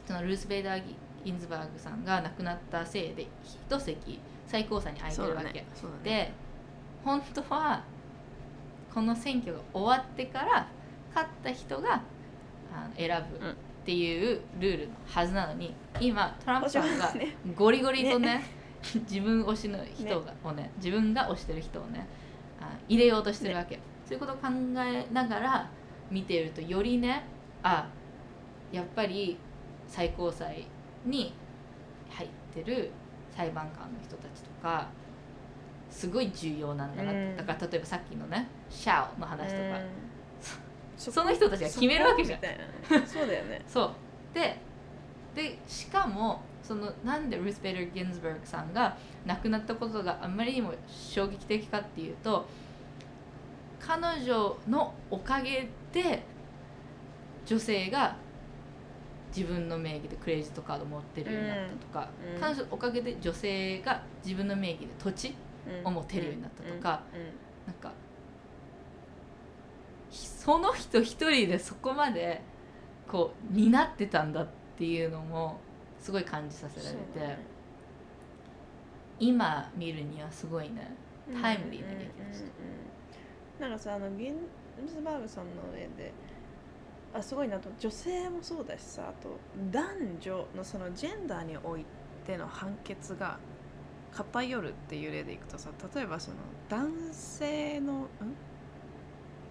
そのルース・ベイダー・ギンズバーグさんが亡くなったせいで一席最高裁に空いてるわけ。ね。ね。で本当はこの選挙が終わってから勝った人があの選ぶっていうルールのはずなのに今トランプさんがね。ゴリゴリとね [laughs] 自分推しの人が、をね自分が推してる人をねあ入れようとしてるわけ、そういうことを考えながら見てるとよりねあやっぱり最高裁に入ってる裁判官の人たちとかすごい重要なんだなって、うん。だから例えばさっきのね「シャオ」の話とか、うん。[laughs] その人たちが決めるわけじゃん。そうだよね。[laughs] そう。ででしかもそのなんでルース・ベイダー・ギンズバーグさんが亡くなったことがあんまりにも衝撃的かっていうと彼女のおかげで女性が自分の名義でクレジットカード持ってるようになったとか、うん。うん彼女のおかげで女性が自分の名義で土地を持てるようになったとか、うん。うん。なんかその人一人でそこまでこう担ってたんだっていうのもすごい感じさせられて、ね。今見るにはすごいね。タイムリーな劇でしたなんかさあのギンズバーグさんの上であすごいなと女性もそうだしさあと男女のそのジェンダーにおいての判決が偏るっていう例でいくとさ例えばその男性のん？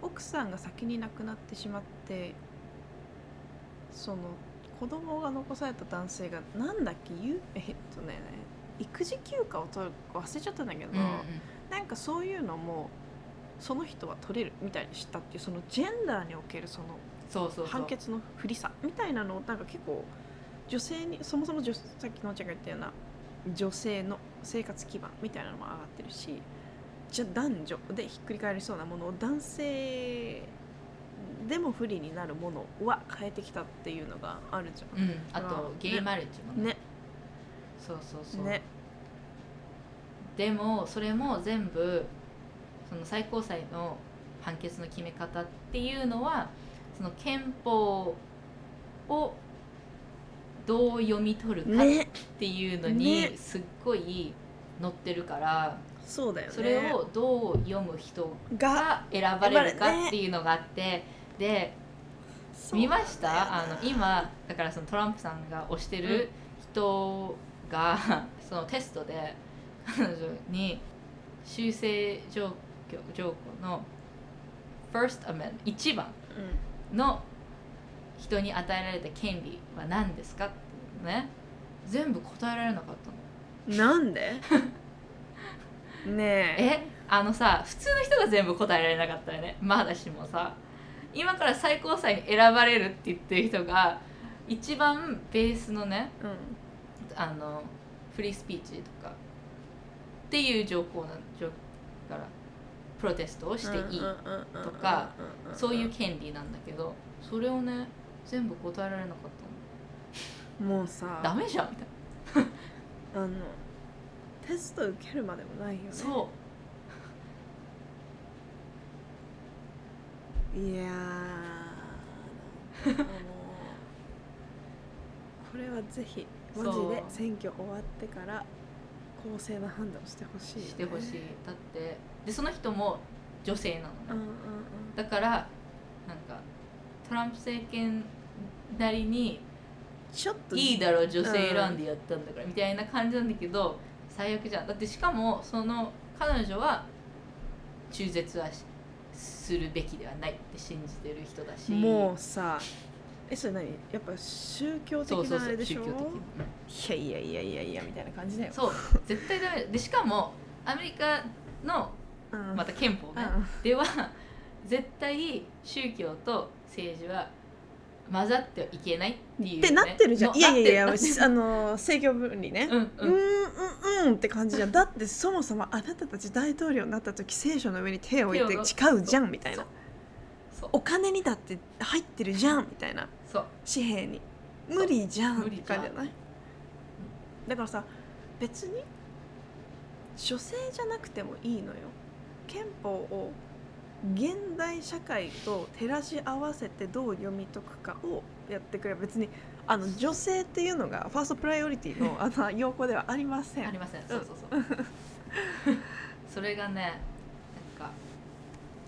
奥さんが先に亡くなってしまってその子供が残された男性がなんだっけゆえっとね育児休暇を取るか忘れちゃったんだけど、うんうん。なんかそういうのもその人は取れるみたいにしたっていうそのジェンダーにおけるその判決の不利さみたいなのをなんか結構女性にそもそも女さっきのおちゃんが言ったような女性の生活基盤みたいなのも上がってるしじゃあ男女でひっくり返りそうなものを男性でも不利になるものは変えてきたっていうのがあるじゃん。うん、あとうんゲイマレッジもね。ね。そうそうそう、ね。でもそれも全部その最高裁の判決の決め方っていうのはその憲法をどう読み取るかっねていうのね。にすっごい載ってるから、そうだよね。それをどう読む人がが選ばれるかっていうのがあってで見ました？あの今だからそのトランプさんが推してる人が、そのテストで彼女に修正条項条項の First Amendment 一番うん。の人に与えられた権利は何ですかってね。全部答えられなかったの。なんで？ねえ。[laughs] えあのさ普通の人が全部答えられなかったよね。まだしもさ。今から最高裁に選ばれるって言ってる人が一番ベースのねうん。あのフリースピーチとか。っていう条項な条からプロテストをしていいとかそういう権利なんだけどそれをね全部答えられなかったのもうさダメじゃんみたいなあのテスト受けるまでもないよねそういやーあのこれはぜひマジで選挙終わってから公正な判断をしてほしいね、してほしいだってでその人も女性なのね。だからなんかトランプ政権なりにちょっといいだろう女性選んでやったんだからみたいな感じなんだけど最悪じゃん。だってしかもその彼女は中絶はしするべきではないって信じてる人だし。もうさえそれ何？やっぱ宗教的そうそうそうなあれでしょ？宗教的に。いやいやいやいやいやみたいな感じだよ。そう。絶対ダメ。でしかもアメリカのうんまた憲法ね、うん。では絶対宗教と政治は混ざってはいけないっていう、ね、ってなってるじゃん。のいやいやいや [laughs] あの政教分離ね。うんううんんうんうんって感じじゃん。だってそもそもあなたたち大統領になった時聖書の上に手を置いて誓うじゃんみたいな。お金にだって入ってるじゃんみたいな。そう。紙幣に。無理じゃんって感じじゃない？だからさ別に女性じゃなくてもいいのよ憲法を現代社会と照らし合わせてどう読み解くかをやってくれば別にあの女性っていうのがファーストプライオリティの [laughs] あの要項ではありません。ありません。そうそうそうそ [laughs] れがねなんか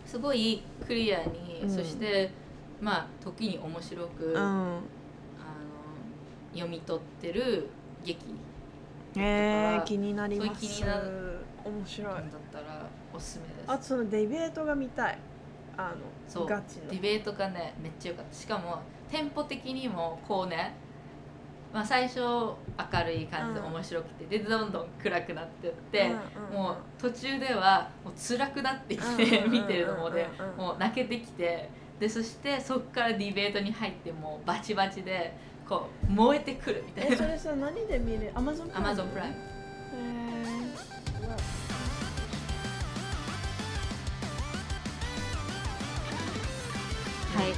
すごいクリアに、うん。そしてまあ時に面白く、うあのん読み取ってる劇えー、気になります。そういう気になる面白い。だったらおすすめです。あとそのディベートが見たい。あそう。のガチの。ディベートがねめっちゃ良かった。しかもテンポ的にもこうね、まあ、最初明るい感じでうん。面白くて、でどんどん暗くなってって、うんうんうん。もう途中ではもう辛くなってきて、うんうんうんうん見てるのもで、うんうんもう泣けてきてでそしてそっからディベートに入ってもうバチバチでこう燃えてくるみたいな。えそれさ何で見れアマゾンアマゾンプライムへはい。あ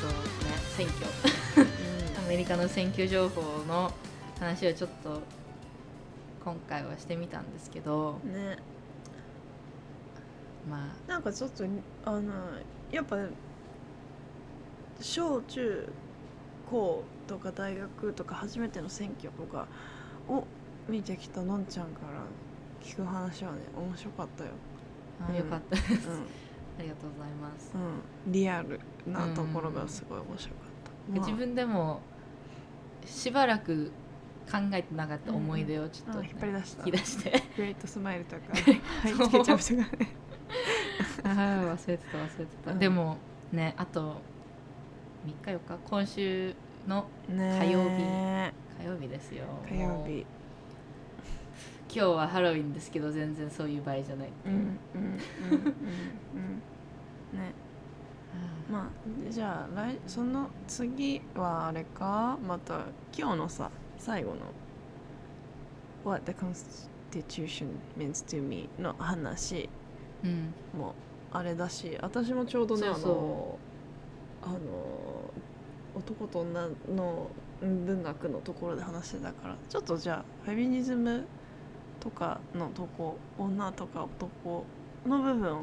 とね選挙。ー [laughs] アメリカの選挙情報の話をちょっと今回はしてみたんですけどうんね。まなんかちょっとあのやっぱ小中高とか大学とか初めての選挙とかを見てきたのんちゃんから聞く話はね面白かったよ、あ、よかったです、うありがとうございます、んうん、リアルなところがすごい面白かった、まあ。自分でもしばらく考えてなかった思い出をちょっと、あ引っ張り出した。引き出して。グレートスマイルとか。[laughs] はいつけちゃう人がね。[laughs] あー忘れてた忘れてた、うん。でもねあと3日4日？今週のね火曜日。え。火曜日ですよ。火曜日今日はハロウィンですけど全然そういう場合じゃないっていう、うんうんうんうんうんね。まあ。じゃあ来その次はあれか。また今日のさ最後の「What the Constitution means to me」の話うん。もあれだし私もちょうどねそうそあのあの男と女の文学のところで話してたからちょっとじゃあフェミニズムとかのとこ女とか男の部分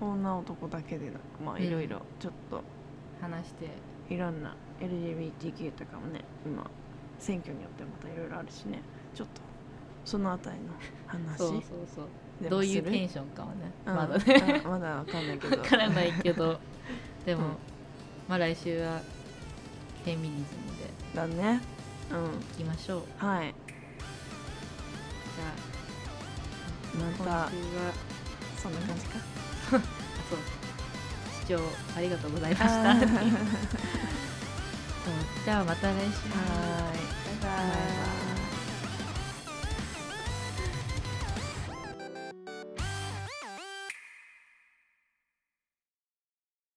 女男だけでなくまあうん。いろいろちょっと話して。いろんな LGBTQ とかもね今選挙によってまたいろいろあるしね。ちょっとそのあたりの話。[laughs] そうそうそう。どういうテンションかはね、うん。まだね。うんまだわかんないけど。[laughs] わからないけど。[laughs] でも、うん。まあ来週はフェミニズムでだね。うん。いきましょう。はいじゃあまたそんな感じか。[laughs] あそう。視聴ありがとうございました。[laughs] じゃあまた来週。バイバイ